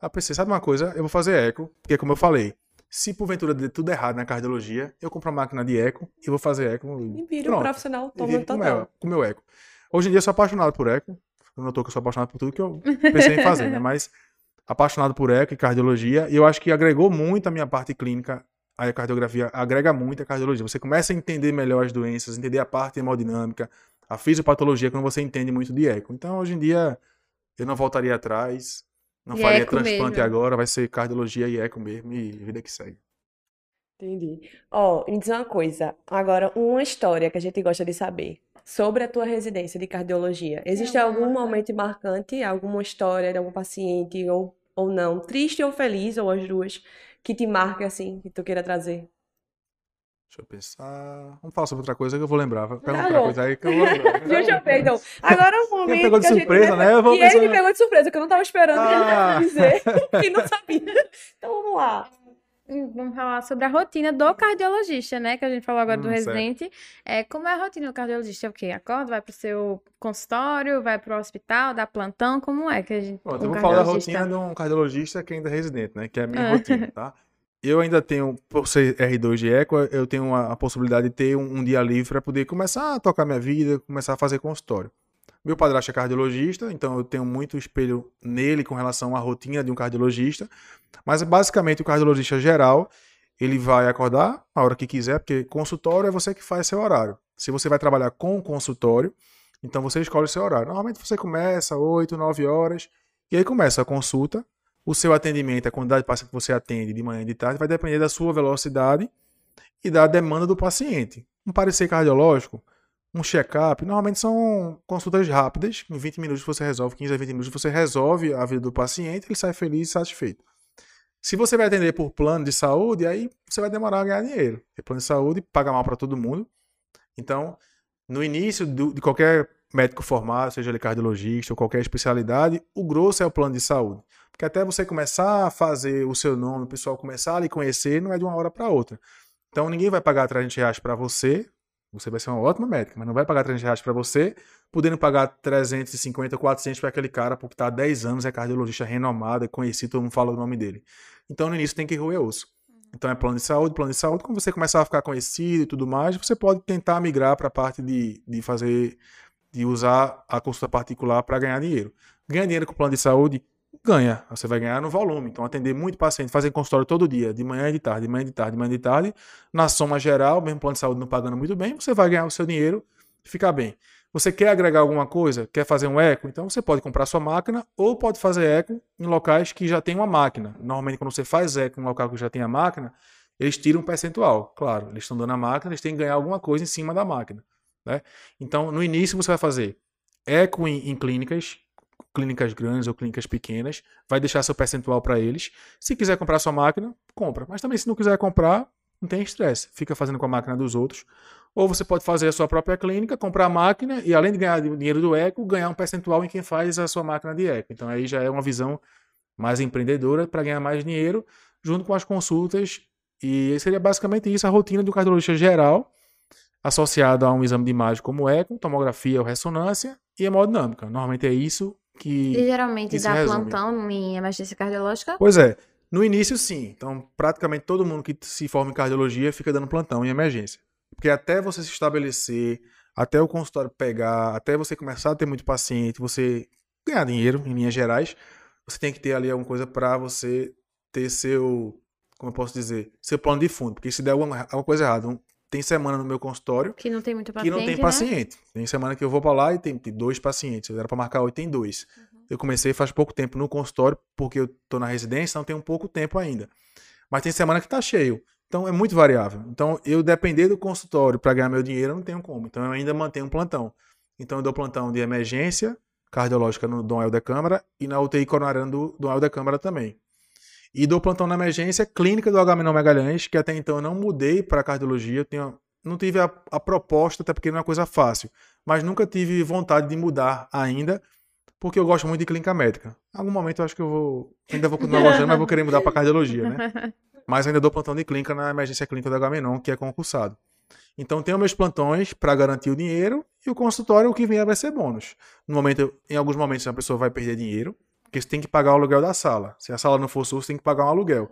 Aí pensei, sabe uma coisa? Eu vou fazer eco, porque como eu falei, se porventura der tudo errado na cardiologia, eu compro uma máquina de eco e vou fazer eco. E vira um profissional o total. meu, com o meu eco. Hoje em dia eu sou apaixonado por eco. Eu notou que eu sou apaixonado por tudo que eu pensei em fazer, né? Mas apaixonado por eco e cardiologia. E eu acho que agregou muito a minha parte clínica. A cardiografia agrega muito a cardiologia. Você começa a entender melhor as doenças, entender a parte hemodinâmica, a fisiopatologia, quando você entende muito de eco. Então, hoje em dia, eu não voltaria atrás. Não E faria eco transplante mesmo. agora, vai ser cardiologia e eco mesmo, e vida que segue. Entendi. Ó, me diz uma coisa. Agora, uma história que a gente gosta de saber sobre a tua residência de cardiologia. Existe algum momento marcante, alguma história de algum paciente ou, ou não, triste ou feliz, ou as duas, que te marque assim, que tu queira trazer? Deixa eu pensar. Vamos falar sobre outra coisa que eu vou lembrar. Tá outra bom. coisa aí que eu vou lembrar. Deixa eu ver, então. Agora é um momento pegou de que a gente surpresa, vai- né? Eu vou E ele me pensando- pegou de surpresa, que eu não tava esperando ele Ah. fosse dizer, que não sabia. Então vamos lá. Hum, Vamos falar sobre a rotina do cardiologista, né? Que a gente falou agora do Hum, certo. residente. É, como é a rotina do cardiologista? É o quê? Acorda, vai pro seu consultório, vai pro hospital, dá plantão? Como é que a gente. Um eu vou falar da rotina de um cardiologista que ainda é residente, né? Que é a minha Ah. rotina, tá? eu ainda tenho, por ser R2 de Eco, eu tenho a, a possibilidade de ter um, um dia livre para poder começar a tocar minha vida, começar a fazer consultório. Meu padrasto é cardiologista, então eu tenho muito espelho nele com relação à rotina de um cardiologista. Mas basicamente o cardiologista geral, ele vai acordar a hora que quiser, porque consultório é você que faz seu horário. Se você vai trabalhar com consultório, então você escolhe seu horário. Normalmente você começa 8, 9 horas, e aí começa a consulta. O seu atendimento, a quantidade de pacientes que você atende de manhã e de tarde, vai depender da sua velocidade e da demanda do paciente. Um parecer cardiológico, um check-up, normalmente são consultas rápidas, em 20 minutos você resolve, 15 a 20 minutos você resolve a vida do paciente, ele sai feliz e satisfeito. Se você vai atender por plano de saúde, aí você vai demorar a ganhar dinheiro. Porque plano de saúde paga mal para todo mundo. Então, no início do, de qualquer médico formado, seja ele cardiologista ou qualquer especialidade, o grosso é o plano de saúde. Porque até você começar a fazer o seu nome, o pessoal começar a lhe conhecer, não é de uma hora para outra. Então ninguém vai pagar 300 reais para você, você vai ser uma ótima médica, mas não vai pagar 300 reais para você, podendo pagar 350, 400 para aquele cara, porque está há 10 anos, é cardiologista renomado, é conhecido, todo mundo fala o nome dele. Então no início tem que roer osso. Então é plano de saúde, plano de saúde. Quando você começar a ficar conhecido e tudo mais, você pode tentar migrar para a parte de, de fazer, de usar a consulta particular para ganhar dinheiro. Ganhar dinheiro com plano de saúde, ganha. Você vai ganhar no volume. Então, atender muito paciente, fazer consultório todo dia, de manhã e de tarde, de manhã e de tarde, de manhã e de tarde, na soma geral, mesmo plano de saúde não pagando muito bem, você vai ganhar o seu dinheiro e ficar bem. Você quer agregar alguma coisa? Quer fazer um eco? Então você pode comprar sua máquina ou pode fazer eco em locais que já tem uma máquina. Normalmente, quando você faz eco em um local que já tem a máquina, eles tiram um percentual. Claro, eles estão dando a máquina, eles têm que ganhar alguma coisa em cima da máquina. Né? Então, no início, você vai fazer eco em, em clínicas, clínicas grandes ou clínicas pequenas, vai deixar seu percentual para eles. Se quiser comprar sua máquina, compra. Mas também, se não quiser comprar, não tem estresse. Fica fazendo com a máquina dos outros. Ou você pode fazer a sua própria clínica, comprar a máquina e, além de ganhar dinheiro do eco, ganhar um percentual em quem faz a sua máquina de eco. Então, aí já é uma visão mais empreendedora para ganhar mais dinheiro, junto com as consultas. E seria basicamente isso a rotina do cardiologista geral, associada a um exame de imagem como eco, tomografia ou ressonância e hemodinâmica. Normalmente é isso que. E geralmente dá resume. plantão em emergência cardiológica? Pois é. No início, sim. Então, praticamente todo mundo que se forma em cardiologia fica dando plantão em emergência. Porque até você se estabelecer, até o consultório pegar, até você começar a ter muito paciente, você ganhar dinheiro, em linhas gerais, você tem que ter ali alguma coisa para você ter seu, como eu posso dizer, seu plano de fundo. Porque se der alguma, alguma coisa errada, um- tem semana no meu consultório Que não tem muito que paciente, não tem né? paciente. Tem semana que eu vou para lá e tem, tem dois pacientes. Eu era para marcar oito, tem dois. Eu comecei faz pouco tempo no consultório, porque eu tô na residência, então tem um pouco tempo ainda. Mas tem semana que tá cheio. Então é muito variável. Então eu depender do consultório para ganhar meu dinheiro, eu não tenho como. Então eu ainda mantenho um plantão. Então eu dou plantão de emergência cardiológica no Dom Helder Câmara e na UTI coronariana do Dom Helder Câmara também. E dou plantão na emergência clínica do Agamenon Magalhães, que até então eu não mudei para cardiologia. Eu tenho, não tive a, a proposta, até porque não é uma coisa fácil. Mas nunca tive vontade de mudar ainda, porque eu gosto muito de clínica médica. Em algum momento eu acho que eu vou. Ainda vou continuar gostando, mas vou querer mudar para cardiologia, né? Mas ainda dou plantão de clínica na emergência clínica do Agamenon, que é concursado. Então tenho meus plantões para garantir o dinheiro e o consultório o que vier vai ser bônus. No momento, em alguns momentos a pessoa vai perder dinheiro, porque você tem que pagar o aluguel da sala. Se a sala não for sua, você tem que pagar um aluguel.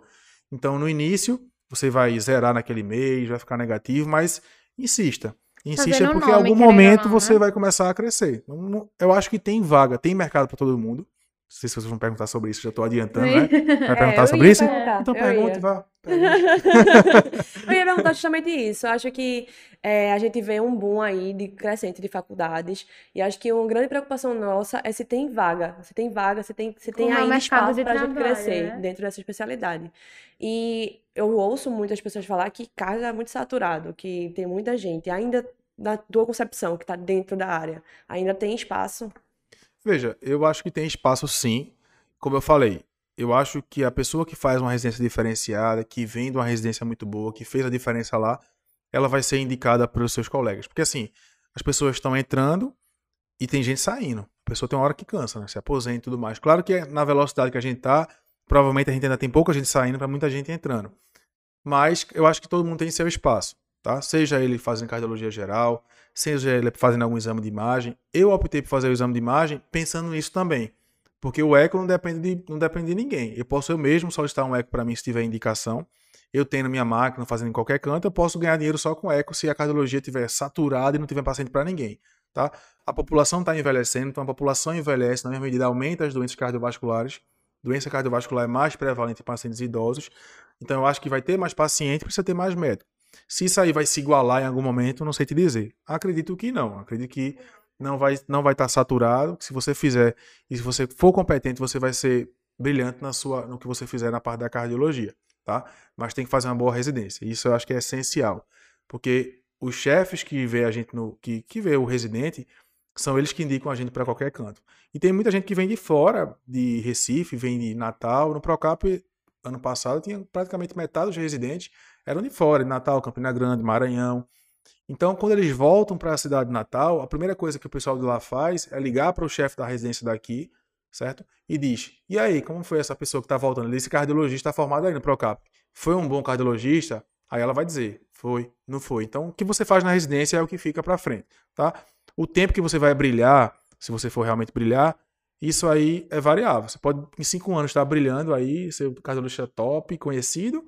Então no início você vai zerar naquele mês, vai ficar negativo, mas insista. Insista Fazendo porque em algum momento não, você né? vai começar a crescer. Não- Eu acho que tem vaga, tem mercado para todo mundo. Não sei se vocês vão perguntar sobre isso, já estou adiantando, né? Vai É, perguntar eu sobre isso? perguntar, Então pergunte, vá. Eu ia perguntar justamente isso. Eu acho que é, a gente vê um boom aí de crescente de faculdades e acho que uma grande preocupação nossa é se tem vaga. Se tem vaga, se tem, se tem Como é ainda espaço de para a gente crescer né? dentro dessa especialidade. E eu ouço muitas pessoas falar que carga é muito saturado, que tem muita gente. Ainda, na tua concepção, que está dentro da área, ainda tem espaço. Veja, eu acho que tem espaço sim. Como eu falei, eu acho que a pessoa que faz uma residência diferenciada, que vem de uma residência muito boa, que fez a diferença lá, ela vai ser indicada pelos seus colegas. Porque assim, as pessoas estão entrando e tem gente saindo. A pessoa tem uma hora que cansa, né? Se aposenta e tudo mais. Claro que na velocidade que a gente tá, provavelmente a gente ainda tem pouca gente saindo para muita gente entrando. Mas eu acho que todo mundo tem seu espaço, tá? Seja ele fazendo cardiologia geral, seja ele fazendo algum exame de imagem. Eu optei por fazer o exame de imagem pensando nisso também. Porque o eco não depende de, não depende de ninguém. Eu posso eu mesmo solicitar um eco para mim se tiver indicação. eu tenho na minha máquina, fazendo em qualquer canto, eu posso ganhar dinheiro só com eco se a cardiologia estiver saturada e não tiver paciente para ninguém. Tá? A população está envelhecendo, então a população envelhece, na mesma medida aumenta as doenças cardiovasculares. Doença cardiovascular é mais prevalente em pacientes idosos. Então eu acho que vai ter mais paciente, precisa ter mais médico. Se isso aí vai se igualar em algum momento, não sei te dizer. Acredito que não. Acredito que não vai não vai estar tá saturado. Se você fizer e se você for competente, você vai ser brilhante na sua no que você fizer na parte da cardiologia, tá? Mas tem que fazer uma boa residência. Isso eu acho que é essencial, porque os chefes que vê a gente no que que vê o residente são eles que indicam a gente para qualquer canto. E tem muita gente que vem de fora, de Recife, vem de Natal, no Procap ano passado tinha praticamente metade dos residentes eram de fora, de Natal, Campina Grande, Maranhão. Então, quando eles voltam para a cidade de Natal, a primeira coisa que o pessoal de lá faz é ligar para o chefe da residência daqui, certo? E diz: E aí, como foi essa pessoa que está voltando? Esse cardiologista está formado aí no Procap. Foi um bom cardiologista? Aí ela vai dizer: Foi, não foi. Então, o que você faz na residência é o que fica para frente, tá? O tempo que você vai brilhar, se você for realmente brilhar, isso aí é variável. Você pode, em cinco anos, estar brilhando aí, ser cardiologista top, conhecido,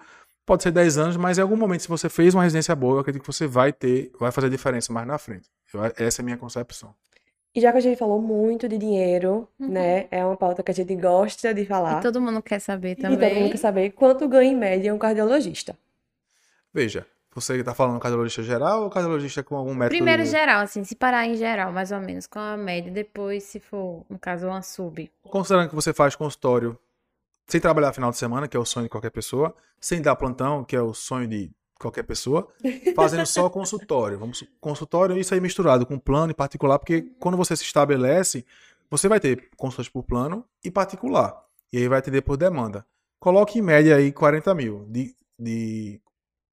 Pode ser 10 anos, mas em algum momento, se você fez uma residência boa, eu acredito que você vai ter, vai fazer diferença mais na frente. Eu, essa é a minha concepção. E já que a gente falou muito de dinheiro, uhum. né? É uma pauta que a gente gosta de falar. E todo mundo quer saber também. E todo mundo quer saber quanto ganha em média um cardiologista. Veja, você está falando cardiologista geral ou cardiologista com algum método? Primeiro geral, assim, se parar em geral, mais ou menos, com a média. Depois, se for, no caso, uma sub. Considerando que você faz consultório sem trabalhar final de semana, que é o sonho de qualquer pessoa, sem dar plantão, que é o sonho de qualquer pessoa, fazendo só consultório. Vamos consultório isso aí misturado com plano e particular, porque quando você se estabelece, você vai ter consultas por plano e particular. E aí vai atender por demanda. Coloque em média aí 40 mil de, de,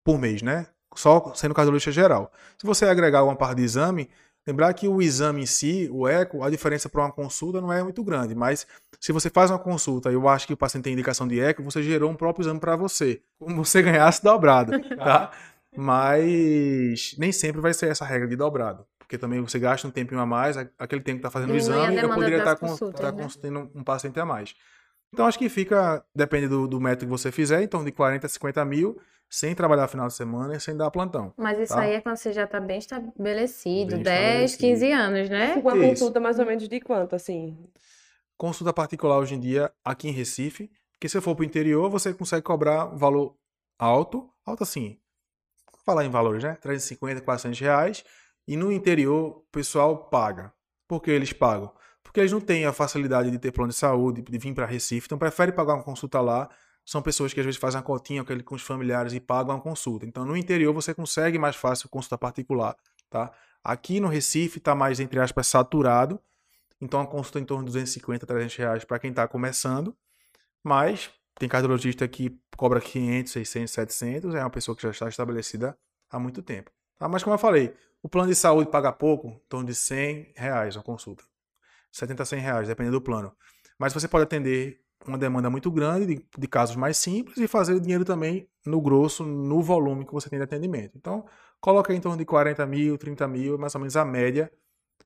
por mês, né? Só sendo cardiologista geral. Se você agregar uma parte de exame, Lembrar que o exame em si, o eco, a diferença para uma consulta não é muito grande, mas se você faz uma consulta e eu acho que o paciente tem indicação de eco, você gerou um próprio exame para você, como você ganhasse dobrado, tá? mas nem sempre vai ser essa regra de dobrado, porque também você gasta um tempinho a mais, aquele tempo que está fazendo o exame, eu poderia estar tá com, tá né? consultando um paciente a mais. Então acho que fica, depende do, do método que você fizer, em torno de 40 a 50 mil, sem trabalhar final de semana e sem dar plantão. Mas isso tá? aí é quando você já está bem estabelecido, bem 10, estabelecido. 15 anos, né? Uma consulta mais ou menos de quanto, assim? Consulta particular hoje em dia, aqui em Recife, porque se for para o interior, você consegue cobrar um valor alto, alto assim, falar em valores, né? 350, 400 reais, e no interior o pessoal paga. Por que eles pagam? Porque eles não têm a facilidade de ter plano de saúde, de vir para Recife, então prefere pagar uma consulta lá são pessoas que às vezes fazem a cotinha com os familiares e pagam a consulta. Então, no interior, você consegue mais fácil consulta particular, tá? Aqui no Recife está mais, entre aspas, saturado. Então, a consulta em torno de 250, 300 reais para quem está começando. Mas tem cardiologista que cobra 500, 600, 700. É uma pessoa que já está estabelecida há muito tempo. Tá? Mas, como eu falei, o plano de saúde paga pouco, em torno de 100 reais uma consulta. 70 a 100 reais, dependendo do plano. Mas você pode atender uma demanda muito grande de, de, casos mais simples e fazer dinheiro também no grosso, no volume que você tem de atendimento. Então, coloca em torno de 40 mil, 30 mil, mais ou menos a média,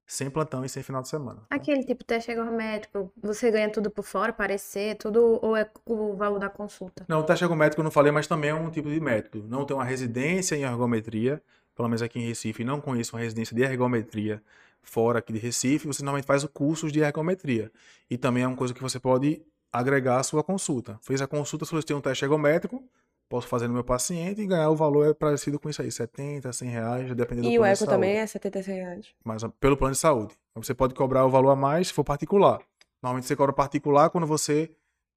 sem plantão e sem final de semana. Tá? Aquele tipo de teste ergométrico, você ganha tudo por fora, parecer, tudo, ou é o valor da consulta? Não, o teste ergométrico eu não falei, mas também é um tipo de método. Não tem uma residência em ergometria, pelo menos aqui em Recife, não conheço uma residência de ergometria fora aqui de Recife, você normalmente faz o curso de ergometria. E também é uma coisa que você pode agregar a sua consulta. Fez a consulta, solicitei um teste ergométrico, posso fazer no meu paciente e ganhar o valor é parecido com isso aí, 70, 100 reais, dependendo do plano E o eco também é 70, 100 reais? Mas pelo plano de saúde. Você pode cobrar o valor a mais se for particular. Normalmente você cobra particular quando você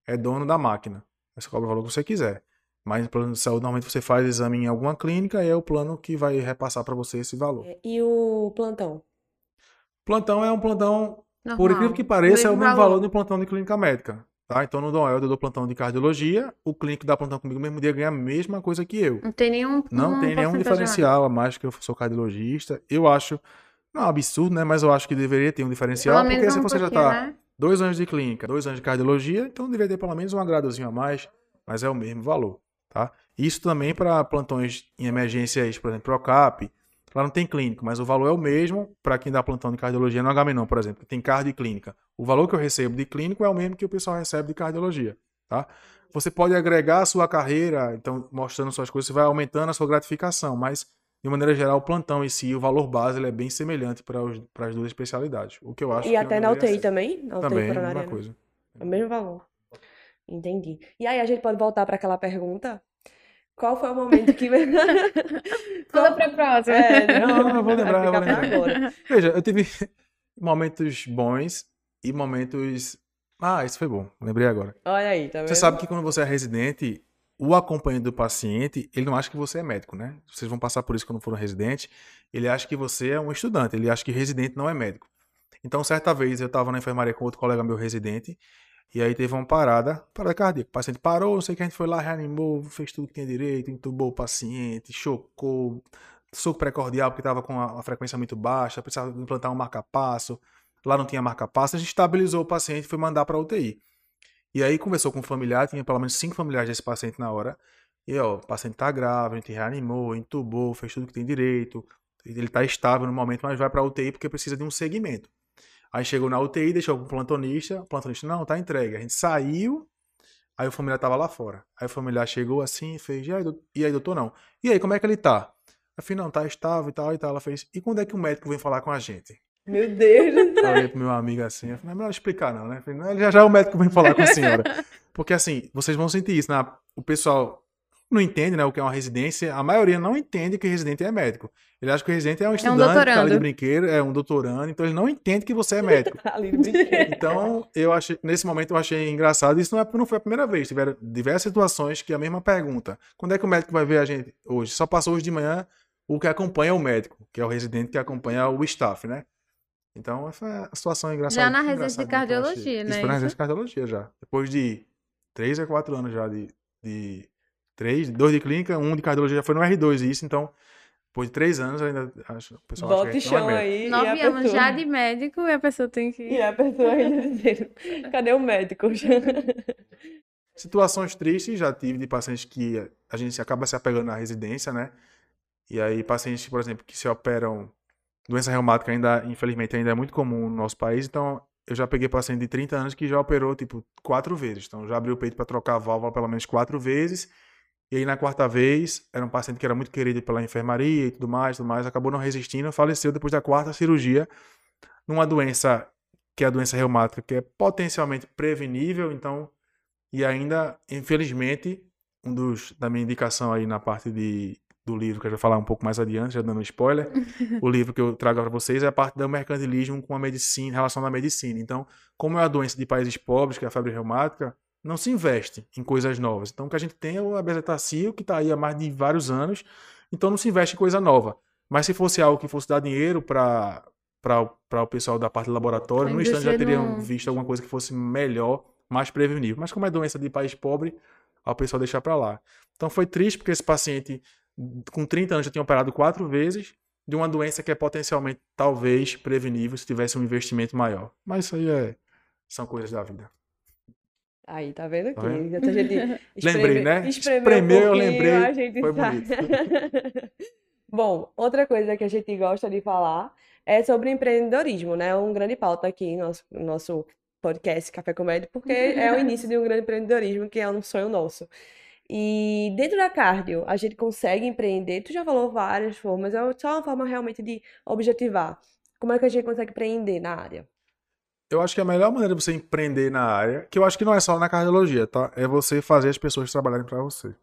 é dono da máquina. Você cobra o valor que você quiser. Mas no plano de saúde, normalmente você faz exame em alguma clínica e é o plano que vai repassar para você esse valor. É, e o plantão? Plantão é um plantão, Normal. por incrível que pareça, é o mesmo valor. valor do plantão de clínica médica. Tá? Então, no Dom Helder, eu dou plantão de cardiologia, o clínico dá plantão comigo no mesmo dia ganha a mesma coisa que eu. Não tem nenhum. Não tem nenhum diferencial a mais que eu sou cardiologista. Eu acho. Não é um absurdo, né? Mas eu acho que deveria ter um diferencial, porque se você já tá né? dois anos de clínica, dois anos de cardiologia, então deveria ter pelo menos um agradozinho a mais, mas é o mesmo valor, tá? Isso também para plantões em emergências, por exemplo, PROCAP, Lá não tem clínico, mas o valor é o mesmo para quem dá plantão de cardiologia no Agamenon, por exemplo, tem cardio e clínica. O valor que eu recebo de clínico é o mesmo que o pessoal recebe de cardiologia, tá? você pode agregar a sua carreira, então, mostrando suas coisas, você vai aumentando a sua gratificação, mas, de maneira geral, o plantão em si, o valor base, ele é bem semelhante para as duas especialidades. O que eu acho E que até na deveria UTI ser. também? Na UTI Também, a coronariana. mesma coisa. É o mesmo valor. Entendi. E aí a gente pode voltar para aquela pergunta? Qual foi o momento que. Pula pra próxima. É, Não, eu vou lembrar, vou lembrar. agora. Veja, eu tive momentos bons e momentos. Ah, isso foi bom, lembrei agora. Olha aí, tá vendo? Você sabe que quando você é residente, o acompanhante do paciente, ele não acha que você é médico, né? Vocês vão passar por isso quando for residente. Ele acha que você é um estudante, ele acha que residente não é médico. Então, certa vez eu estava na enfermaria com outro colega meu residente, e aí teve uma parada, parada cardíaca. O paciente parou, não sei o que, a gente foi lá, reanimou, fez tudo que tinha direito, entubou o paciente, chocou, soco precordial porque estava com a, frequência muito baixa, precisava implantar um marca-passo, lá não tinha marca-passo, a gente estabilizou o paciente e foi mandar para UTI. E aí conversou com o familiar, tinha pelo menos cinco familiares desse paciente na hora. E ó, o paciente tá grave, a gente reanimou, entubou, fez tudo que tem direito. Ele tá estável no momento, mas vai pra UTI porque precisa de um segmento. Aí chegou na UTI, deixou o plantonista, o plantonista, não, tá entregue. A gente saiu, aí o familiar tava lá fora. Aí o familiar chegou assim e fez, e aí, dou- e aí, doutor, não. E aí, como é que ele tá? Eu falei, não, tá estável e tal e tal. Ela fez, e quando é que o médico vem falar com a gente? Meu Deus. Eu olhei pro meu amigo assim, eu falei, não é melhor explicar não, né? Eu falei, não, já já o médico vem falar com a senhora. Porque assim, vocês vão sentir isso, né? O pessoal não entende, né, o que é uma residência. A maioria não entende que residente é médico. Ele acha que o residente é um estudante, que tá ali de brinquedo, é um doutorando, então ele não entende que você é médico. Ali no brinquedo. Então, eu achei, nesse momento eu achei engraçado. Isso não, é, não foi a primeira vez. Tiveram diversas situações que a mesma pergunta. Quando é que o médico vai ver a gente hoje? Só passou hoje de manhã o que acompanha o médico, que é o residente que acompanha o staff, né? Então, essa é a situação engraçada. Já na residência de achei. cardiologia, Isso né, foi na isso? residência de cardiologia já. Depois de três a quatro anos já de, de três, dois de clínica, um de cardiologia já foi no R2 isso, então depois de três anos ainda acho, o pessoal Bota acha o que não é chão médico. aí. Nove anos pessoa- já de médico e a pessoa tem que. E a pessoa ainda dizendo: cadê o médico? Situações tristes já tive de pacientes que a gente acaba se apegando na residência, né? E aí pacientes, por exemplo, que se operam doença reumática ainda, infelizmente, ainda é muito comum no nosso país, então eu já peguei paciente de 30 anos que já operou, tipo, quatro vezes. Então já abriu o peito para trocar a válvula pelo menos quatro vezes. E aí na quarta vez, era um paciente que era muito querido pela enfermaria e tudo mais, tudo mais, acabou não resistindo, faleceu depois da quarta cirurgia numa doença que é a doença reumática, que é potencialmente prevenível, então e ainda, infelizmente, um dos da minha indicação aí na parte de, do livro que eu já vou falar um pouco mais adiante, já dando spoiler, o livro que eu trago para vocês é a parte do mercantilismo com a medicina, em relação à medicina. Então, como é uma doença de países pobres, que é a febre reumática, não se investe em coisas novas. Então, o que a gente tem é o abezetacil, que está aí há mais de vários anos, então não se investe em coisa nova. Mas se fosse algo que fosse dar dinheiro para para o pessoal da parte do laboratório, no instante já teriam não- visto alguma coisa que fosse melhor, mais prevenível. Mas como é doença de país pobre, o pessoal deixar para lá. Então foi triste porque esse paciente com 30 anos já tinha operado quatro vezes de uma doença que é potencialmente talvez prevenível se tivesse um investimento maior. Mas isso aí é, são coisas da vida. Aí, tá vendo Tá aqui? A gente Lembrei, espreme- né? espremeu um eu lembrei. a gente Foi sabe. bonito. Bom, outra coisa que a gente gosta de falar é sobre empreendedorismo, né? Um grande pauta aqui no nosso, no nosso podcast Café Comédia, porque é o início de um grande empreendedorismo, que é um sonho nosso. E dentro da cardio, a gente consegue empreender. Tu já falou várias formas, é só uma forma realmente de objetivar. Como é que a gente consegue empreender na área? Eu acho que a melhor maneira de você empreender na área, que eu acho que não é só na cardiologia, tá? É você fazer as pessoas trabalharem para você.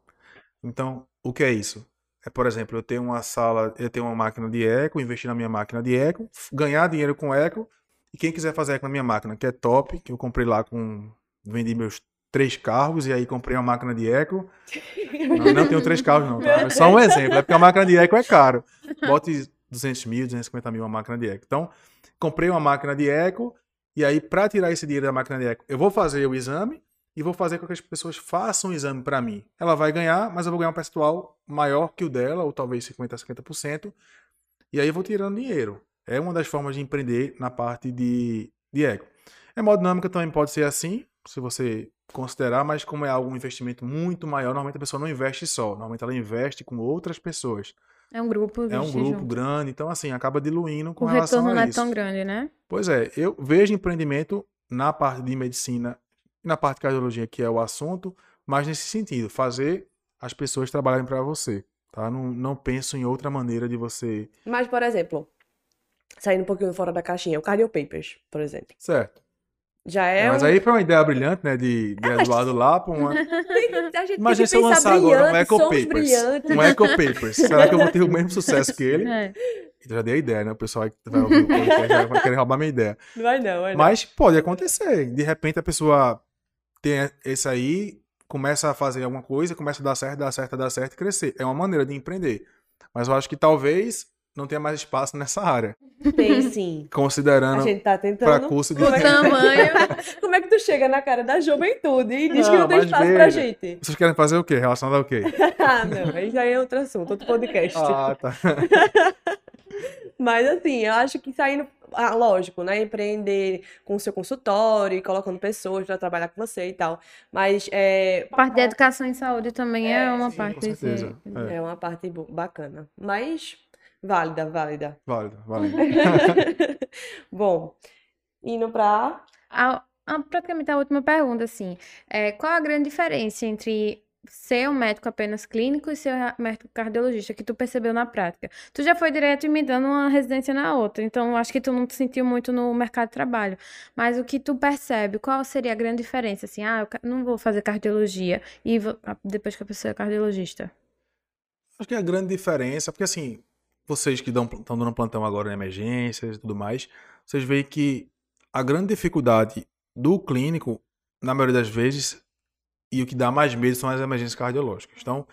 Então, o que é isso? É, por exemplo, eu tenho uma sala, eu tenho uma máquina de eco, investir na minha máquina de eco, ganhar dinheiro com eco, e quem quiser fazer eco na minha máquina, que é top, que eu comprei lá com. Vendi meus três carros e aí comprei uma máquina de eco. Não, não tenho três carros, não, tá? É só um exemplo. É porque a máquina de eco é caro. Bote 200 mil, 250 mil uma máquina de eco. Então, comprei uma máquina de eco e aí, para tirar esse dinheiro da máquina de eco, eu vou fazer o exame e vou fazer com que as pessoas façam o exame para mim. Ela vai ganhar, mas eu vou ganhar um percentual maior que o dela, ou talvez 50% a 50%. E aí eu vou tirando dinheiro. É uma das formas de empreender na parte de, de eco. Hemodinâmica também pode ser assim, se você considerar, mas como é algo um investimento muito maior, normalmente a pessoa não investe só, normalmente ela investe com outras pessoas. É um grupo. É um grupo junto. grande, então assim, acaba diluindo com O relação retorno a não é isso. tão grande, né? Pois é, eu vejo empreendimento na parte de medicina e na parte de cardiologia, que é o assunto, mas nesse sentido, fazer as pessoas trabalharem para você, tá? Não, não penso em outra maneira de você. Mas, por exemplo, saindo um pouquinho fora da caixinha, o Cardio Papers, por exemplo. Certo. Já é, É, mas um... aí foi uma ideia brilhante, né? De, de mas- Eduardo lá para uma. Imagina se eu lançar agora um Eco Papers. brilhantes. Um Eco Papers. Será que eu vou ter o mesmo sucesso que ele? É. Eu já dei a ideia, né? O pessoal vai ouvir o podcast vai querer roubar minha ideia. Não vai não, vai não. Mas pode acontecer. De repente a pessoa tem esse aí, começa a fazer alguma coisa, começa a dar certo, dar certo, dar certo e crescer. É uma maneira de empreender. Mas eu acho que talvez não tenha mais espaço nessa área. Tem sim. A Considerando gente tá para tentando. curso de. Como é, O tamanho. Como é que tu chega na cara da juventude e diz que Não, não tem espaço pra veja. gente? Vocês querem fazer o quê? Relacionado ao quê? Ah, não. Aí já é outro assunto, outro podcast. Ah, tá. Mas assim, eu acho que saindo. Ah, lógico, né? Empreender com o seu consultório e colocando pessoas pra trabalhar com você e tal. Mas é, A parte da educação em saúde também é, É, uma sim, parte certeza. É. é uma parte bacana. Mas válida, válida. Válido, válido. Bom, indo pra. A, a- praticamente a última pergunta, assim, é, qual a grande diferença entre ser um médico apenas clínico e ser um médico cardiologista que tu percebeu na prática? Tu já foi direto emendando uma residência na outra, então acho que tu não te sentiu muito no mercado de trabalho. Mas o que tu percebe, qual seria a grande diferença? Assim, ah, eu não vou fazer cardiologia e vou- ah, depois que a pessoa é cardiologista. Acho que a grande diferença, porque assim, vocês que estão dando plantão agora em emergências e tudo mais, vocês veem que a grande dificuldade do clínico, na maioria das vezes, e o que dá mais medo são as emergências cardiológicas. Então,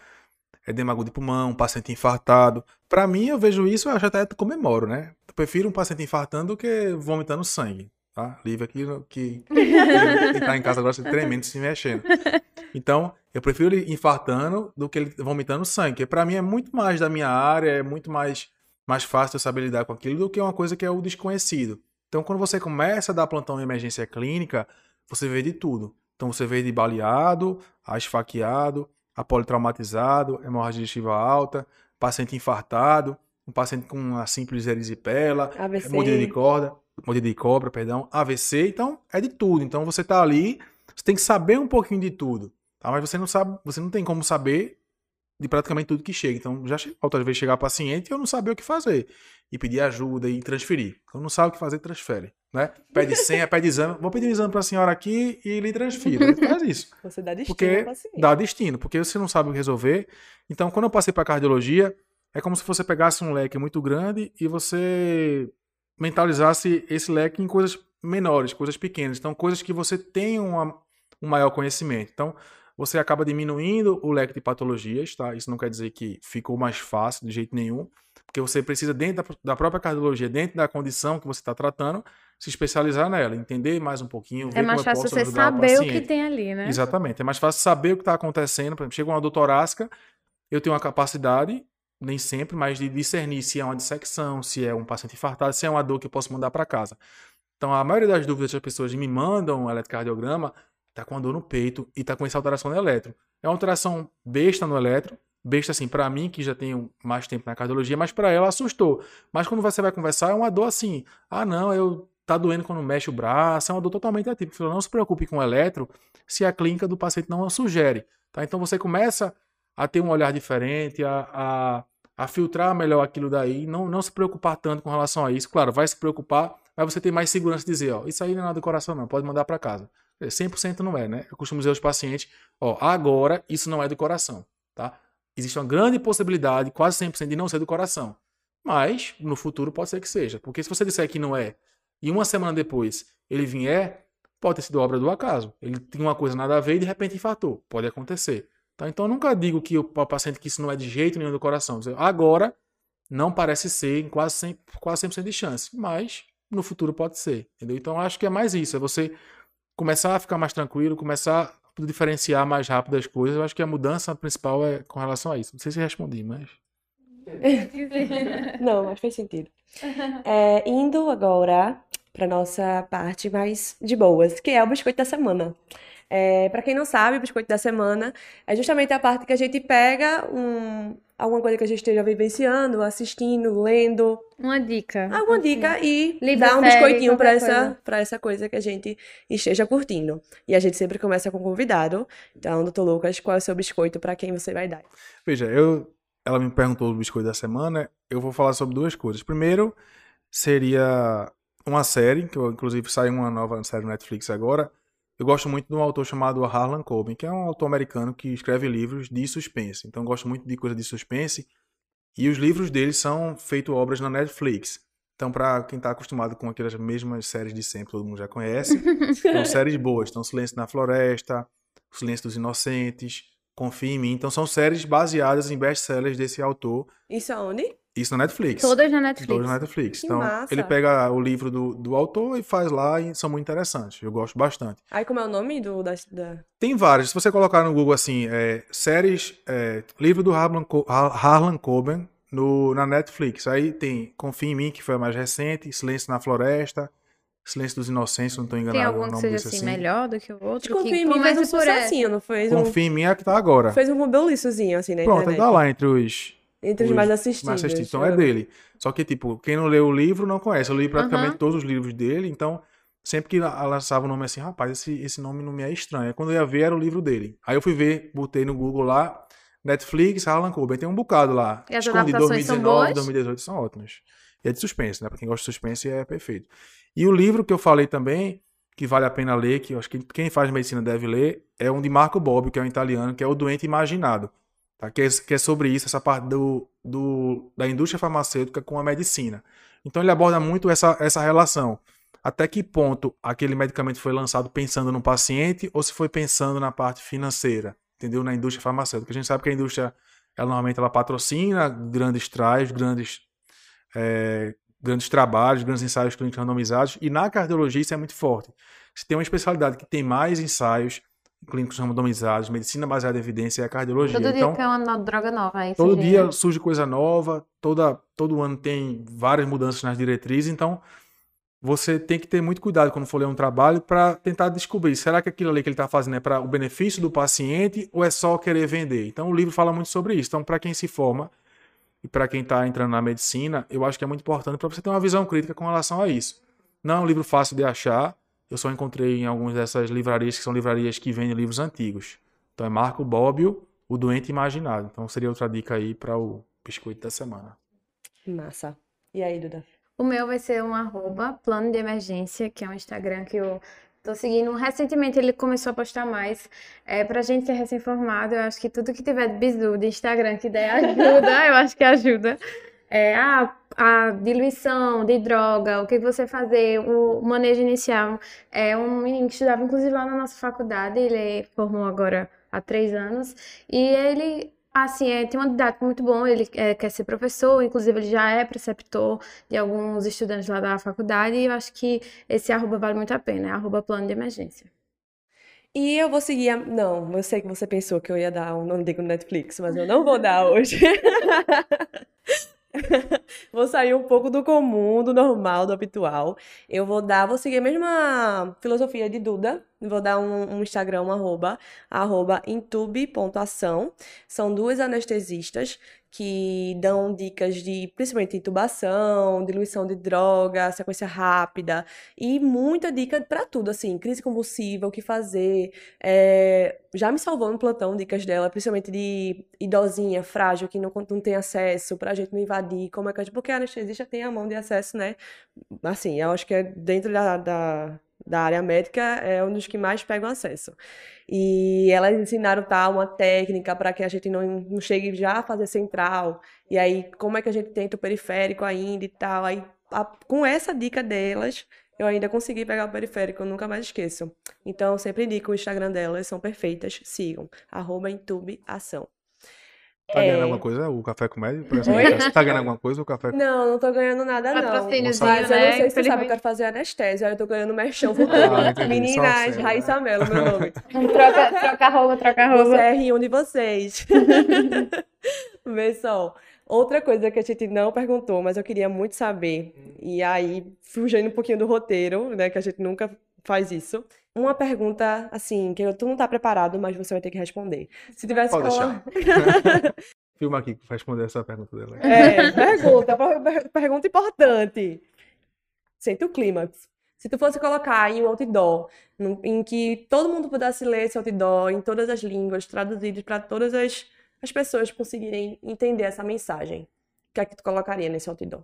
edema agudo de pulmão, um paciente infartado. Para mim, eu vejo isso, eu acho até comemoro, né? Eu prefiro um paciente infartando do que vomitando sangue, tá? Livre aqui que ele tá em casa agora se tremendo, se mexendo. Então, eu prefiro ele infartando do que ele vomitando sangue, porque para mim é muito mais da minha área, é muito mais mais fácil eu saber lidar com aquilo do que uma coisa que é o desconhecido. Então, quando você começa a dar plantão em emergência clínica, você vê de tudo. Então, você vê de baleado, a esfaqueado, a politraumatizado, hemorragia digestiva alta, paciente infartado, um paciente com uma simples erisipela, mordida de corda, mordida de cobra, perdão, AVC, então é de tudo. Então você tá ali, você tem que saber um pouquinho de tudo, tá? Mas você não sabe, você não tem como saber de praticamente tudo que chega. Então já outras vezes chegar paciente e eu não sabia o que fazer e pedir ajuda e transferir. Quando não sabe o que fazer, transfere, né? Pede senha, pede exame, vou pedir um exame para a senhora aqui e lhe transfiro. Ele faz isso. Você dá destino Porque dá destino, porque você não sabe o que resolver. Então, quando eu passei para cardiologia, é como se você pegasse um leque muito grande e você mentalizasse esse leque em coisas menores, coisas pequenas. Então, coisas que você tem uma, um maior conhecimento. Então, você acaba diminuindo o leque de patologias, tá? Isso não quer dizer que ficou mais fácil de jeito nenhum, porque você precisa, dentro da, da própria cardiologia, dentro da condição que você está tratando, se especializar nela, entender mais um pouquinho, ver É mais como eu fácil posso você ajudar o saber o que tem ali, né? Exatamente. É mais fácil saber o que está acontecendo. Por exemplo, chega uma dor torácica, eu tenho uma capacidade, nem sempre, mas de discernir se é uma dissecção, se é um paciente infartado, se é uma dor que eu posso mandar para casa. Então, a maioria das dúvidas que as pessoas me mandam um eletrocardiograma está com a dor no peito e está com essa alteração no eletro. É uma alteração besta no eletro, besta assim, para mim, que já tenho mais tempo na cardiologia, mas para ela assustou. Mas quando você vai conversar, é uma dor assim, ah não, eu tá doendo quando mexe o braço, é uma dor totalmente atípica. Não se preocupe com o eletro se a clínica do paciente não a sugere. Tá? Então você começa a ter um olhar diferente, a, a, a filtrar melhor aquilo daí, não, não se preocupar tanto com relação a isso. Claro, vai se preocupar, mas você tem mais segurança de dizer, ó, isso aí não é nada do coração não, pode mandar para casa. 100% não é, né? Eu costumo dizer aos pacientes, ó, agora isso não é do coração, tá? Existe uma grande possibilidade, quase 100% de não ser do coração. Mas no futuro pode ser que seja, porque se você disser que não é, e uma semana depois ele vier, pode ter sido obra do acaso. Ele tinha uma coisa nada a ver e de repente infartou. Pode acontecer. Tá? Então eu nunca digo que o paciente que isso não é de jeito nenhum do coração. Agora não parece ser em quase 100%, quase 100 de chance, mas no futuro pode ser. Entendeu? Então acho que é mais isso, é você começar a ficar mais tranquilo, começar a diferenciar mais rápido as coisas. Eu acho que a mudança principal é com relação a isso. Não sei se respondi, mas. Não, mas fez sentido. É, indo agora para nossa parte mais de boas, que é o biscoito da semana. É, para quem não sabe, o biscoito da semana é justamente a parte que a gente pega um, alguma coisa que a gente esteja vivenciando, assistindo, lendo, Uma dica. alguma dica e Livro, dar um série, biscoitinho pra qualquer essa, coisa. pra essa coisa que a gente esteja curtindo. E a gente sempre começa com um convidado. Então, doutor Lucas, qual é o seu biscoito pra quem você vai dar? Veja, eu, ela me perguntou o biscoito da semana. Eu vou falar sobre duas coisas. Primeiro, seria uma série, que eu, inclusive saiu uma nova série no Netflix agora. Eu gosto muito de um autor chamado Harlan Coben, que é um autor americano que escreve livros de suspense. Então, gosto muito de coisa de suspense. E os livros dele são feitos obras na Netflix. Então, para quem está acostumado com aquelas mesmas séries de sempre, todo mundo já conhece, são séries boas. Então, Silêncio na Floresta, Silêncio dos Inocentes, Confia em Mim. Então, são séries baseadas em best-sellers desse autor. Isso aonde? Isso na Netflix. Todas na Netflix. Todas na Netflix. Que então, massa. ele pega o livro do, do autor e faz lá e são muito interessantes. Eu gosto bastante. Aí, como é o nome do, da, da- Tem vários. Se você colocar no Google assim, é, séries, é, livro do Harlan, Harlan Coben no, na Netflix. Aí tem Confia em Mim, que foi a mais recente, Silêncio na Floresta, Silêncio dos Inocentes, não estou enganado Tem o algum que seja assim, assim. melhor do que o outro? Confia em mim, mas um sucessinho, não fez um, Confia em Mim é a que tá agora. fez um buliçozinho assim na Pronto, internet. tá lá entre os, Entre os os mais assistidos. mais assistidos. Então Eu- é dele. Só que, tipo, quem não leu o livro não conhece. Eu li praticamente Aham. todos os livros dele, então sempre que lançava o nome assim, rapaz, esse, esse nome não me é estranho. Aí quando eu ia ver, era o livro dele. Aí eu fui ver, botei no Google lá, Netflix, Harlan Coben. Tem um bocado lá. E as Esconde adaptações são 2019, boas? 2018 são ótimas. E é de suspense, né? Pra quem gosta de suspense é perfeito. E o livro que eu falei também, que vale a pena ler, que eu acho que quem faz medicina deve ler, é um de Marco Bobbio, que é um italiano, que é o Doente Imaginado. Tá? Que, é, que é sobre isso, essa parte do, do, da indústria farmacêutica com a medicina. Então ele aborda muito essa, essa relação. Até que ponto aquele medicamento foi lançado pensando no paciente ou se foi pensando na parte financeira, entendeu? Na indústria farmacêutica. A gente sabe que a indústria, ela normalmente ela patrocina grandes trials, grandes, é, grandes trabalhos, grandes ensaios clínicos randomizados, e na cardiologia isso é muito forte. Se tem uma especialidade que tem mais ensaios clínicos randomizados, medicina baseada em evidência, é a cardiologia. Todo dia então, que é uma droga nova. Aí Todo você vê, dia surge coisa nova, toda, todo ano tem várias mudanças nas diretrizes, então você tem que ter muito cuidado quando for ler um trabalho para tentar descobrir, será que aquilo ali que ele está fazendo é para o benefício do paciente ou é só querer vender? Então o livro fala muito sobre isso. Então para quem se forma e para quem está entrando na medicina, eu acho que é muito importante para você ter uma visão crítica com relação a isso. Não é um livro fácil de achar, eu só encontrei em algumas dessas livrarias que são livrarias que vendem livros antigos. Então é Marco Bobbio, O Doente Imaginado. Então seria outra dica aí para o biscoito da semana. Massa. E aí, Duda? O meu vai ser um arroba plano de emergência, que é um Instagram que eu tô seguindo. Recentemente ele começou a postar mais. É, pra gente que é recém-formado, eu acho que tudo que tiver de bizu de Instagram que der ajuda, eu acho que ajuda. É, a, a diluição de droga, o que você fazer, o manejo inicial. É um menino que estudava, inclusive, lá na nossa faculdade, ele formou agora há três anos, e ele, assim, é, tem uma didática muito bom, ele é, quer ser professor, inclusive ele já é preceptor de alguns estudantes lá da faculdade, e eu acho que esse arroba vale muito a pena, é arroba plano de emergência. E eu vou seguir a... Não, eu sei que você pensou que eu ia dar um nome dele no Netflix, mas eu não vou dar hoje. Vou sair um pouco do comum, do normal, do habitual. Eu vou dar, vou seguir a mesma filosofia de Duda. Vou dar um, um Instagram, um arroba, arroba intube.ação. São duas anestesistas que dão dicas de, principalmente, intubação, diluição de droga, sequência rápida e muita dica pra tudo, assim, crise convulsiva, o que fazer. É, já me salvou no plantão dicas dela, principalmente de idosinha, frágil, que não, não tem acesso, pra gente não invadir, como é que a gente, porque a anestesista tem a mão de acesso, né? Assim, eu acho que é dentro da, da, da área médica é um dos que mais pegam acesso. E elas ensinaram tal uma técnica para que a gente não, não chegue já a fazer central. E aí, como é que a gente tenta o periférico ainda e tal. Aí, a- com essa dica delas, eu ainda consegui pegar o periférico, eu nunca mais esqueço. Então, sempre indico o Instagram delas, são perfeitas, sigam. Arroba Intubeação. Tá ganhando É. alguma coisa? O Café com Médio? Você tá ganhando alguma coisa? O Café com Não, não tô ganhando nada, não. Mas eu não né? sei se você sabe, eu quero fazer anestésia, aí eu tô ganhando futuro. Ah, entendi, Meninas, assim, né? Raíssa Mello, meu nome. Troca, troca arroba, troca Você arroba. é R1 de vocês. Vê só. Outra coisa que a gente não perguntou, mas eu queria muito saber, e aí, fugindo um pouquinho do roteiro, né, que a gente nunca faz isso. Uma pergunta, assim, que tu não tá preparado, mas você vai ter que responder. Se tivesse Pode colo- Filma aqui pra responder essa pergunta dela. É, pergunta, per- pergunta importante. Sente o clímax. Se tu fosse colocar em um outdoor, em que todo mundo pudesse ler esse outdoor em todas as línguas, traduzidos para todas as, as pessoas conseguirem entender essa mensagem, o que é que tu colocaria nesse outdoor?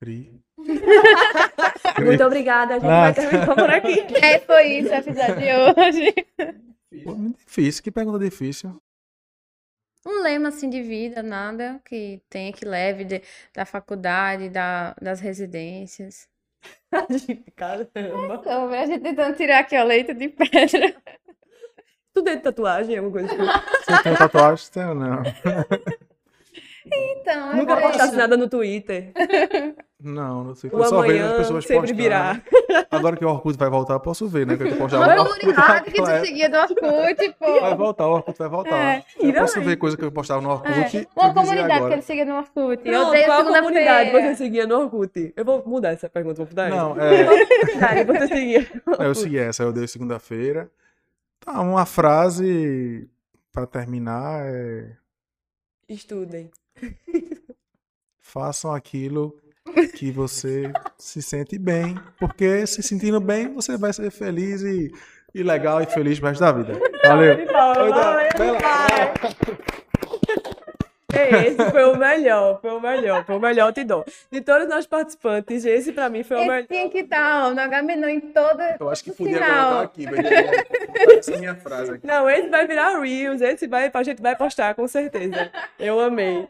Cri. Muito obrigada, a gente vai Nada. terminar por aqui. É, foi isso o episódio de hoje. Pô, muito difícil, que pergunta difícil. Um lema assim de vida, nada que tenha que leve de- da faculdade, da, das residências. Gente, Caramba. Então, a gente tentando tirar aqui o leito de pedra. Tu tem tatuagem, alguma coisa assim? Você tem tatuagem? Tenho, não. Então, Nunca é postasse nada no Twitter. Não, não sei. O Eu só vejo as pessoas sempre postando. virá. Agora que o Orkut vai voltar, eu posso ver, né? Que eu no Orkut comunidade que época. seguia do Orkut, pô. Vai voltar, o Orkut vai voltar. É, eu posso aí. ver coisa que eu postava no Orkut. É, que eu Uma comunidade que agora. ele seguia no Orkut. Eu Não, odeio qual comunidade segunda-feira. você seguia no Orkut? Eu vou mudar essa pergunta, vou mudar Não, essa. é, Qual comunidade você seguia no eu Orkut? segui essa, eu dei segunda-feira. Tá, uma frase pra terminar é Estudem. Façam aquilo que você se sente bem, porque se sentindo bem, você vai ser feliz e, e legal e feliz resto da vida. Valeu. Valeu, Bela. Esse foi o melhor, foi o melhor, foi o melhor, te dou. De todos os nossos participantes, esse pra mim foi o Esse melhor. tinha que estar ó, no Agamenon em toda. Eu acho que podia colocar aqui, vai essa é a minha frase aqui. Não, esse vai virar Reels, esse vai, a gente vai postar, com certeza. Eu amei.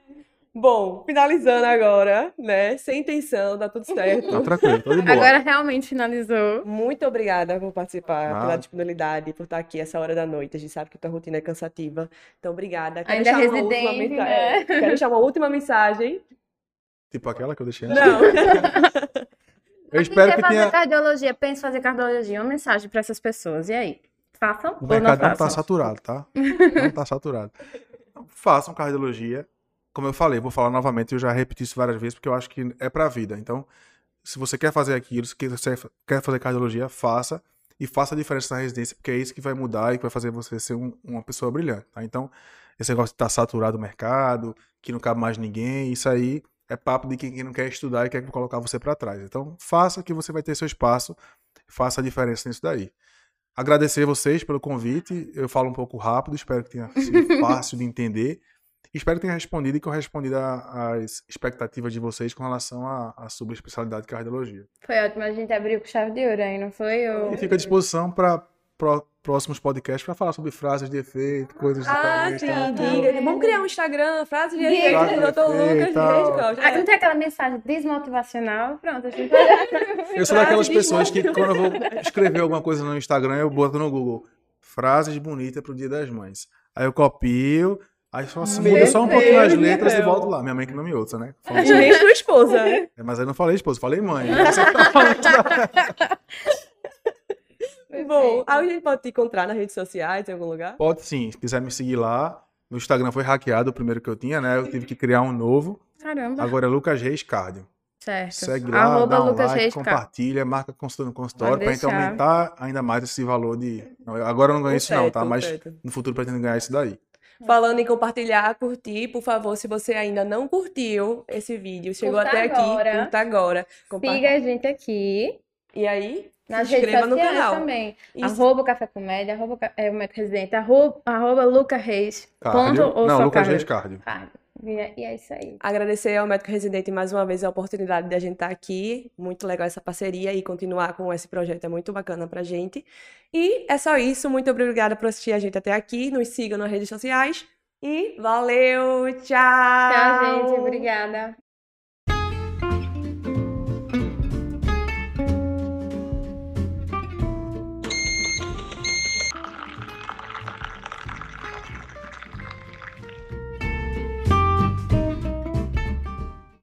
Bom, finalizando agora, né? Sem intenção, tá tudo Tá certo. tranquilo, tô de boa. Agora realmente finalizou. Muito obrigada por participar, Nada. pela disponibilidade, por estar aqui essa hora da noite. A gente sabe que tua rotina é cansativa. Então, obrigada. Quero Ainda deixar uma última residente, né? é, Quero deixar uma última mensagem. Tipo aquela que eu deixei antes. Não. Eu espero que quer fazer tenha. cardiologia, pensa em fazer cardiologia. Uma mensagem para essas pessoas. E aí? Façam O ou não mercado não tá façam? saturado, tá? Não tá saturado. Então, façam cardiologia. Como eu falei, vou falar novamente, eu já repeti isso várias vezes, porque eu acho que é pra vida. Então, se você quer fazer aquilo, se você quer fazer cardiologia, faça. E faça a diferença na residência, porque é isso que vai mudar e que vai fazer você ser um- uma pessoa brilhante, tá? Então, esse negócio de estar saturado o mercado, que não cabe mais ninguém, isso aí é papo de quem, quem não quer estudar e quer colocar você pra trás. Então, faça que você vai ter seu espaço, faça a diferença nisso daí. Agradecer vocês pelo convite. Eu falo um pouco rápido, espero que tenha sido fácil de entender. Espero que tenha respondido e que eu respondido a- às expectativas de vocês com relação à, à subespecialidade de cardiologia. Foi ótimo, a gente abriu com chave de ouro aí, não foi? Ou... E fica à disposição para próximos podcasts para falar sobre frases de efeito, coisas de Ah, sim, tá? diga. Vamos criar um Instagram, frase de efeito do Dr. Lucas. Reis Costa. Ah, não tem aquela mensagem desmotivacional? Pronto, a gente Eu sou daquelas pessoas que quando eu vou escrever alguma coisa no Instagram, eu boto no Google frases bonitas pro Dia das Mães. Aí eu copio, aí só assim, Meu muda só um pouquinho as vai e volto lá. Minha mãe que não me ouça, né? Fala E nem sua esposa, né? É, Mas aí eu não falei esposa, falei mãe. Você que tá falando da- Bom, a gente pode te encontrar nas redes sociais, em algum lugar? Pode sim, se quiser me seguir lá. Meu Instagram foi hackeado, o primeiro que eu tinha, né? Eu tive que criar um novo. Caramba. Agora é Lucas Reis Cardio. Certo. Segue lá, Arroba dá um Lucas like, Reis Car- compartilha, marca consulta no consultório pra gente aumentar ainda mais esse valor de... Agora eu não ganho isso não, tá? Mas certo. no futuro pretendo ganhar isso daí. Falando em compartilhar, curtir, por favor, se você ainda não curtiu esse vídeo, chegou Curta até aqui, agora. curta agora. Siga a gente aqui. E aí, Nas se redes inscreva no canal. também. Isso. Arroba Café Comédia, arroba é, o Médico Residente, arroba, arroba Luca Reis. Cardio. Ponto ou não, Lucas? Reis Cardio. Cardio. E é, e é isso aí. Agradecer ao médico residente mais uma vez a oportunidade de a gente estar aqui. Muito legal essa parceria e continuar com esse projeto é muito bacana pra gente. E é só isso. Muito obrigada por assistir a gente até aqui. Nos sigam nas redes sociais. E valeu! Tchau! Tchau, gente. Obrigada.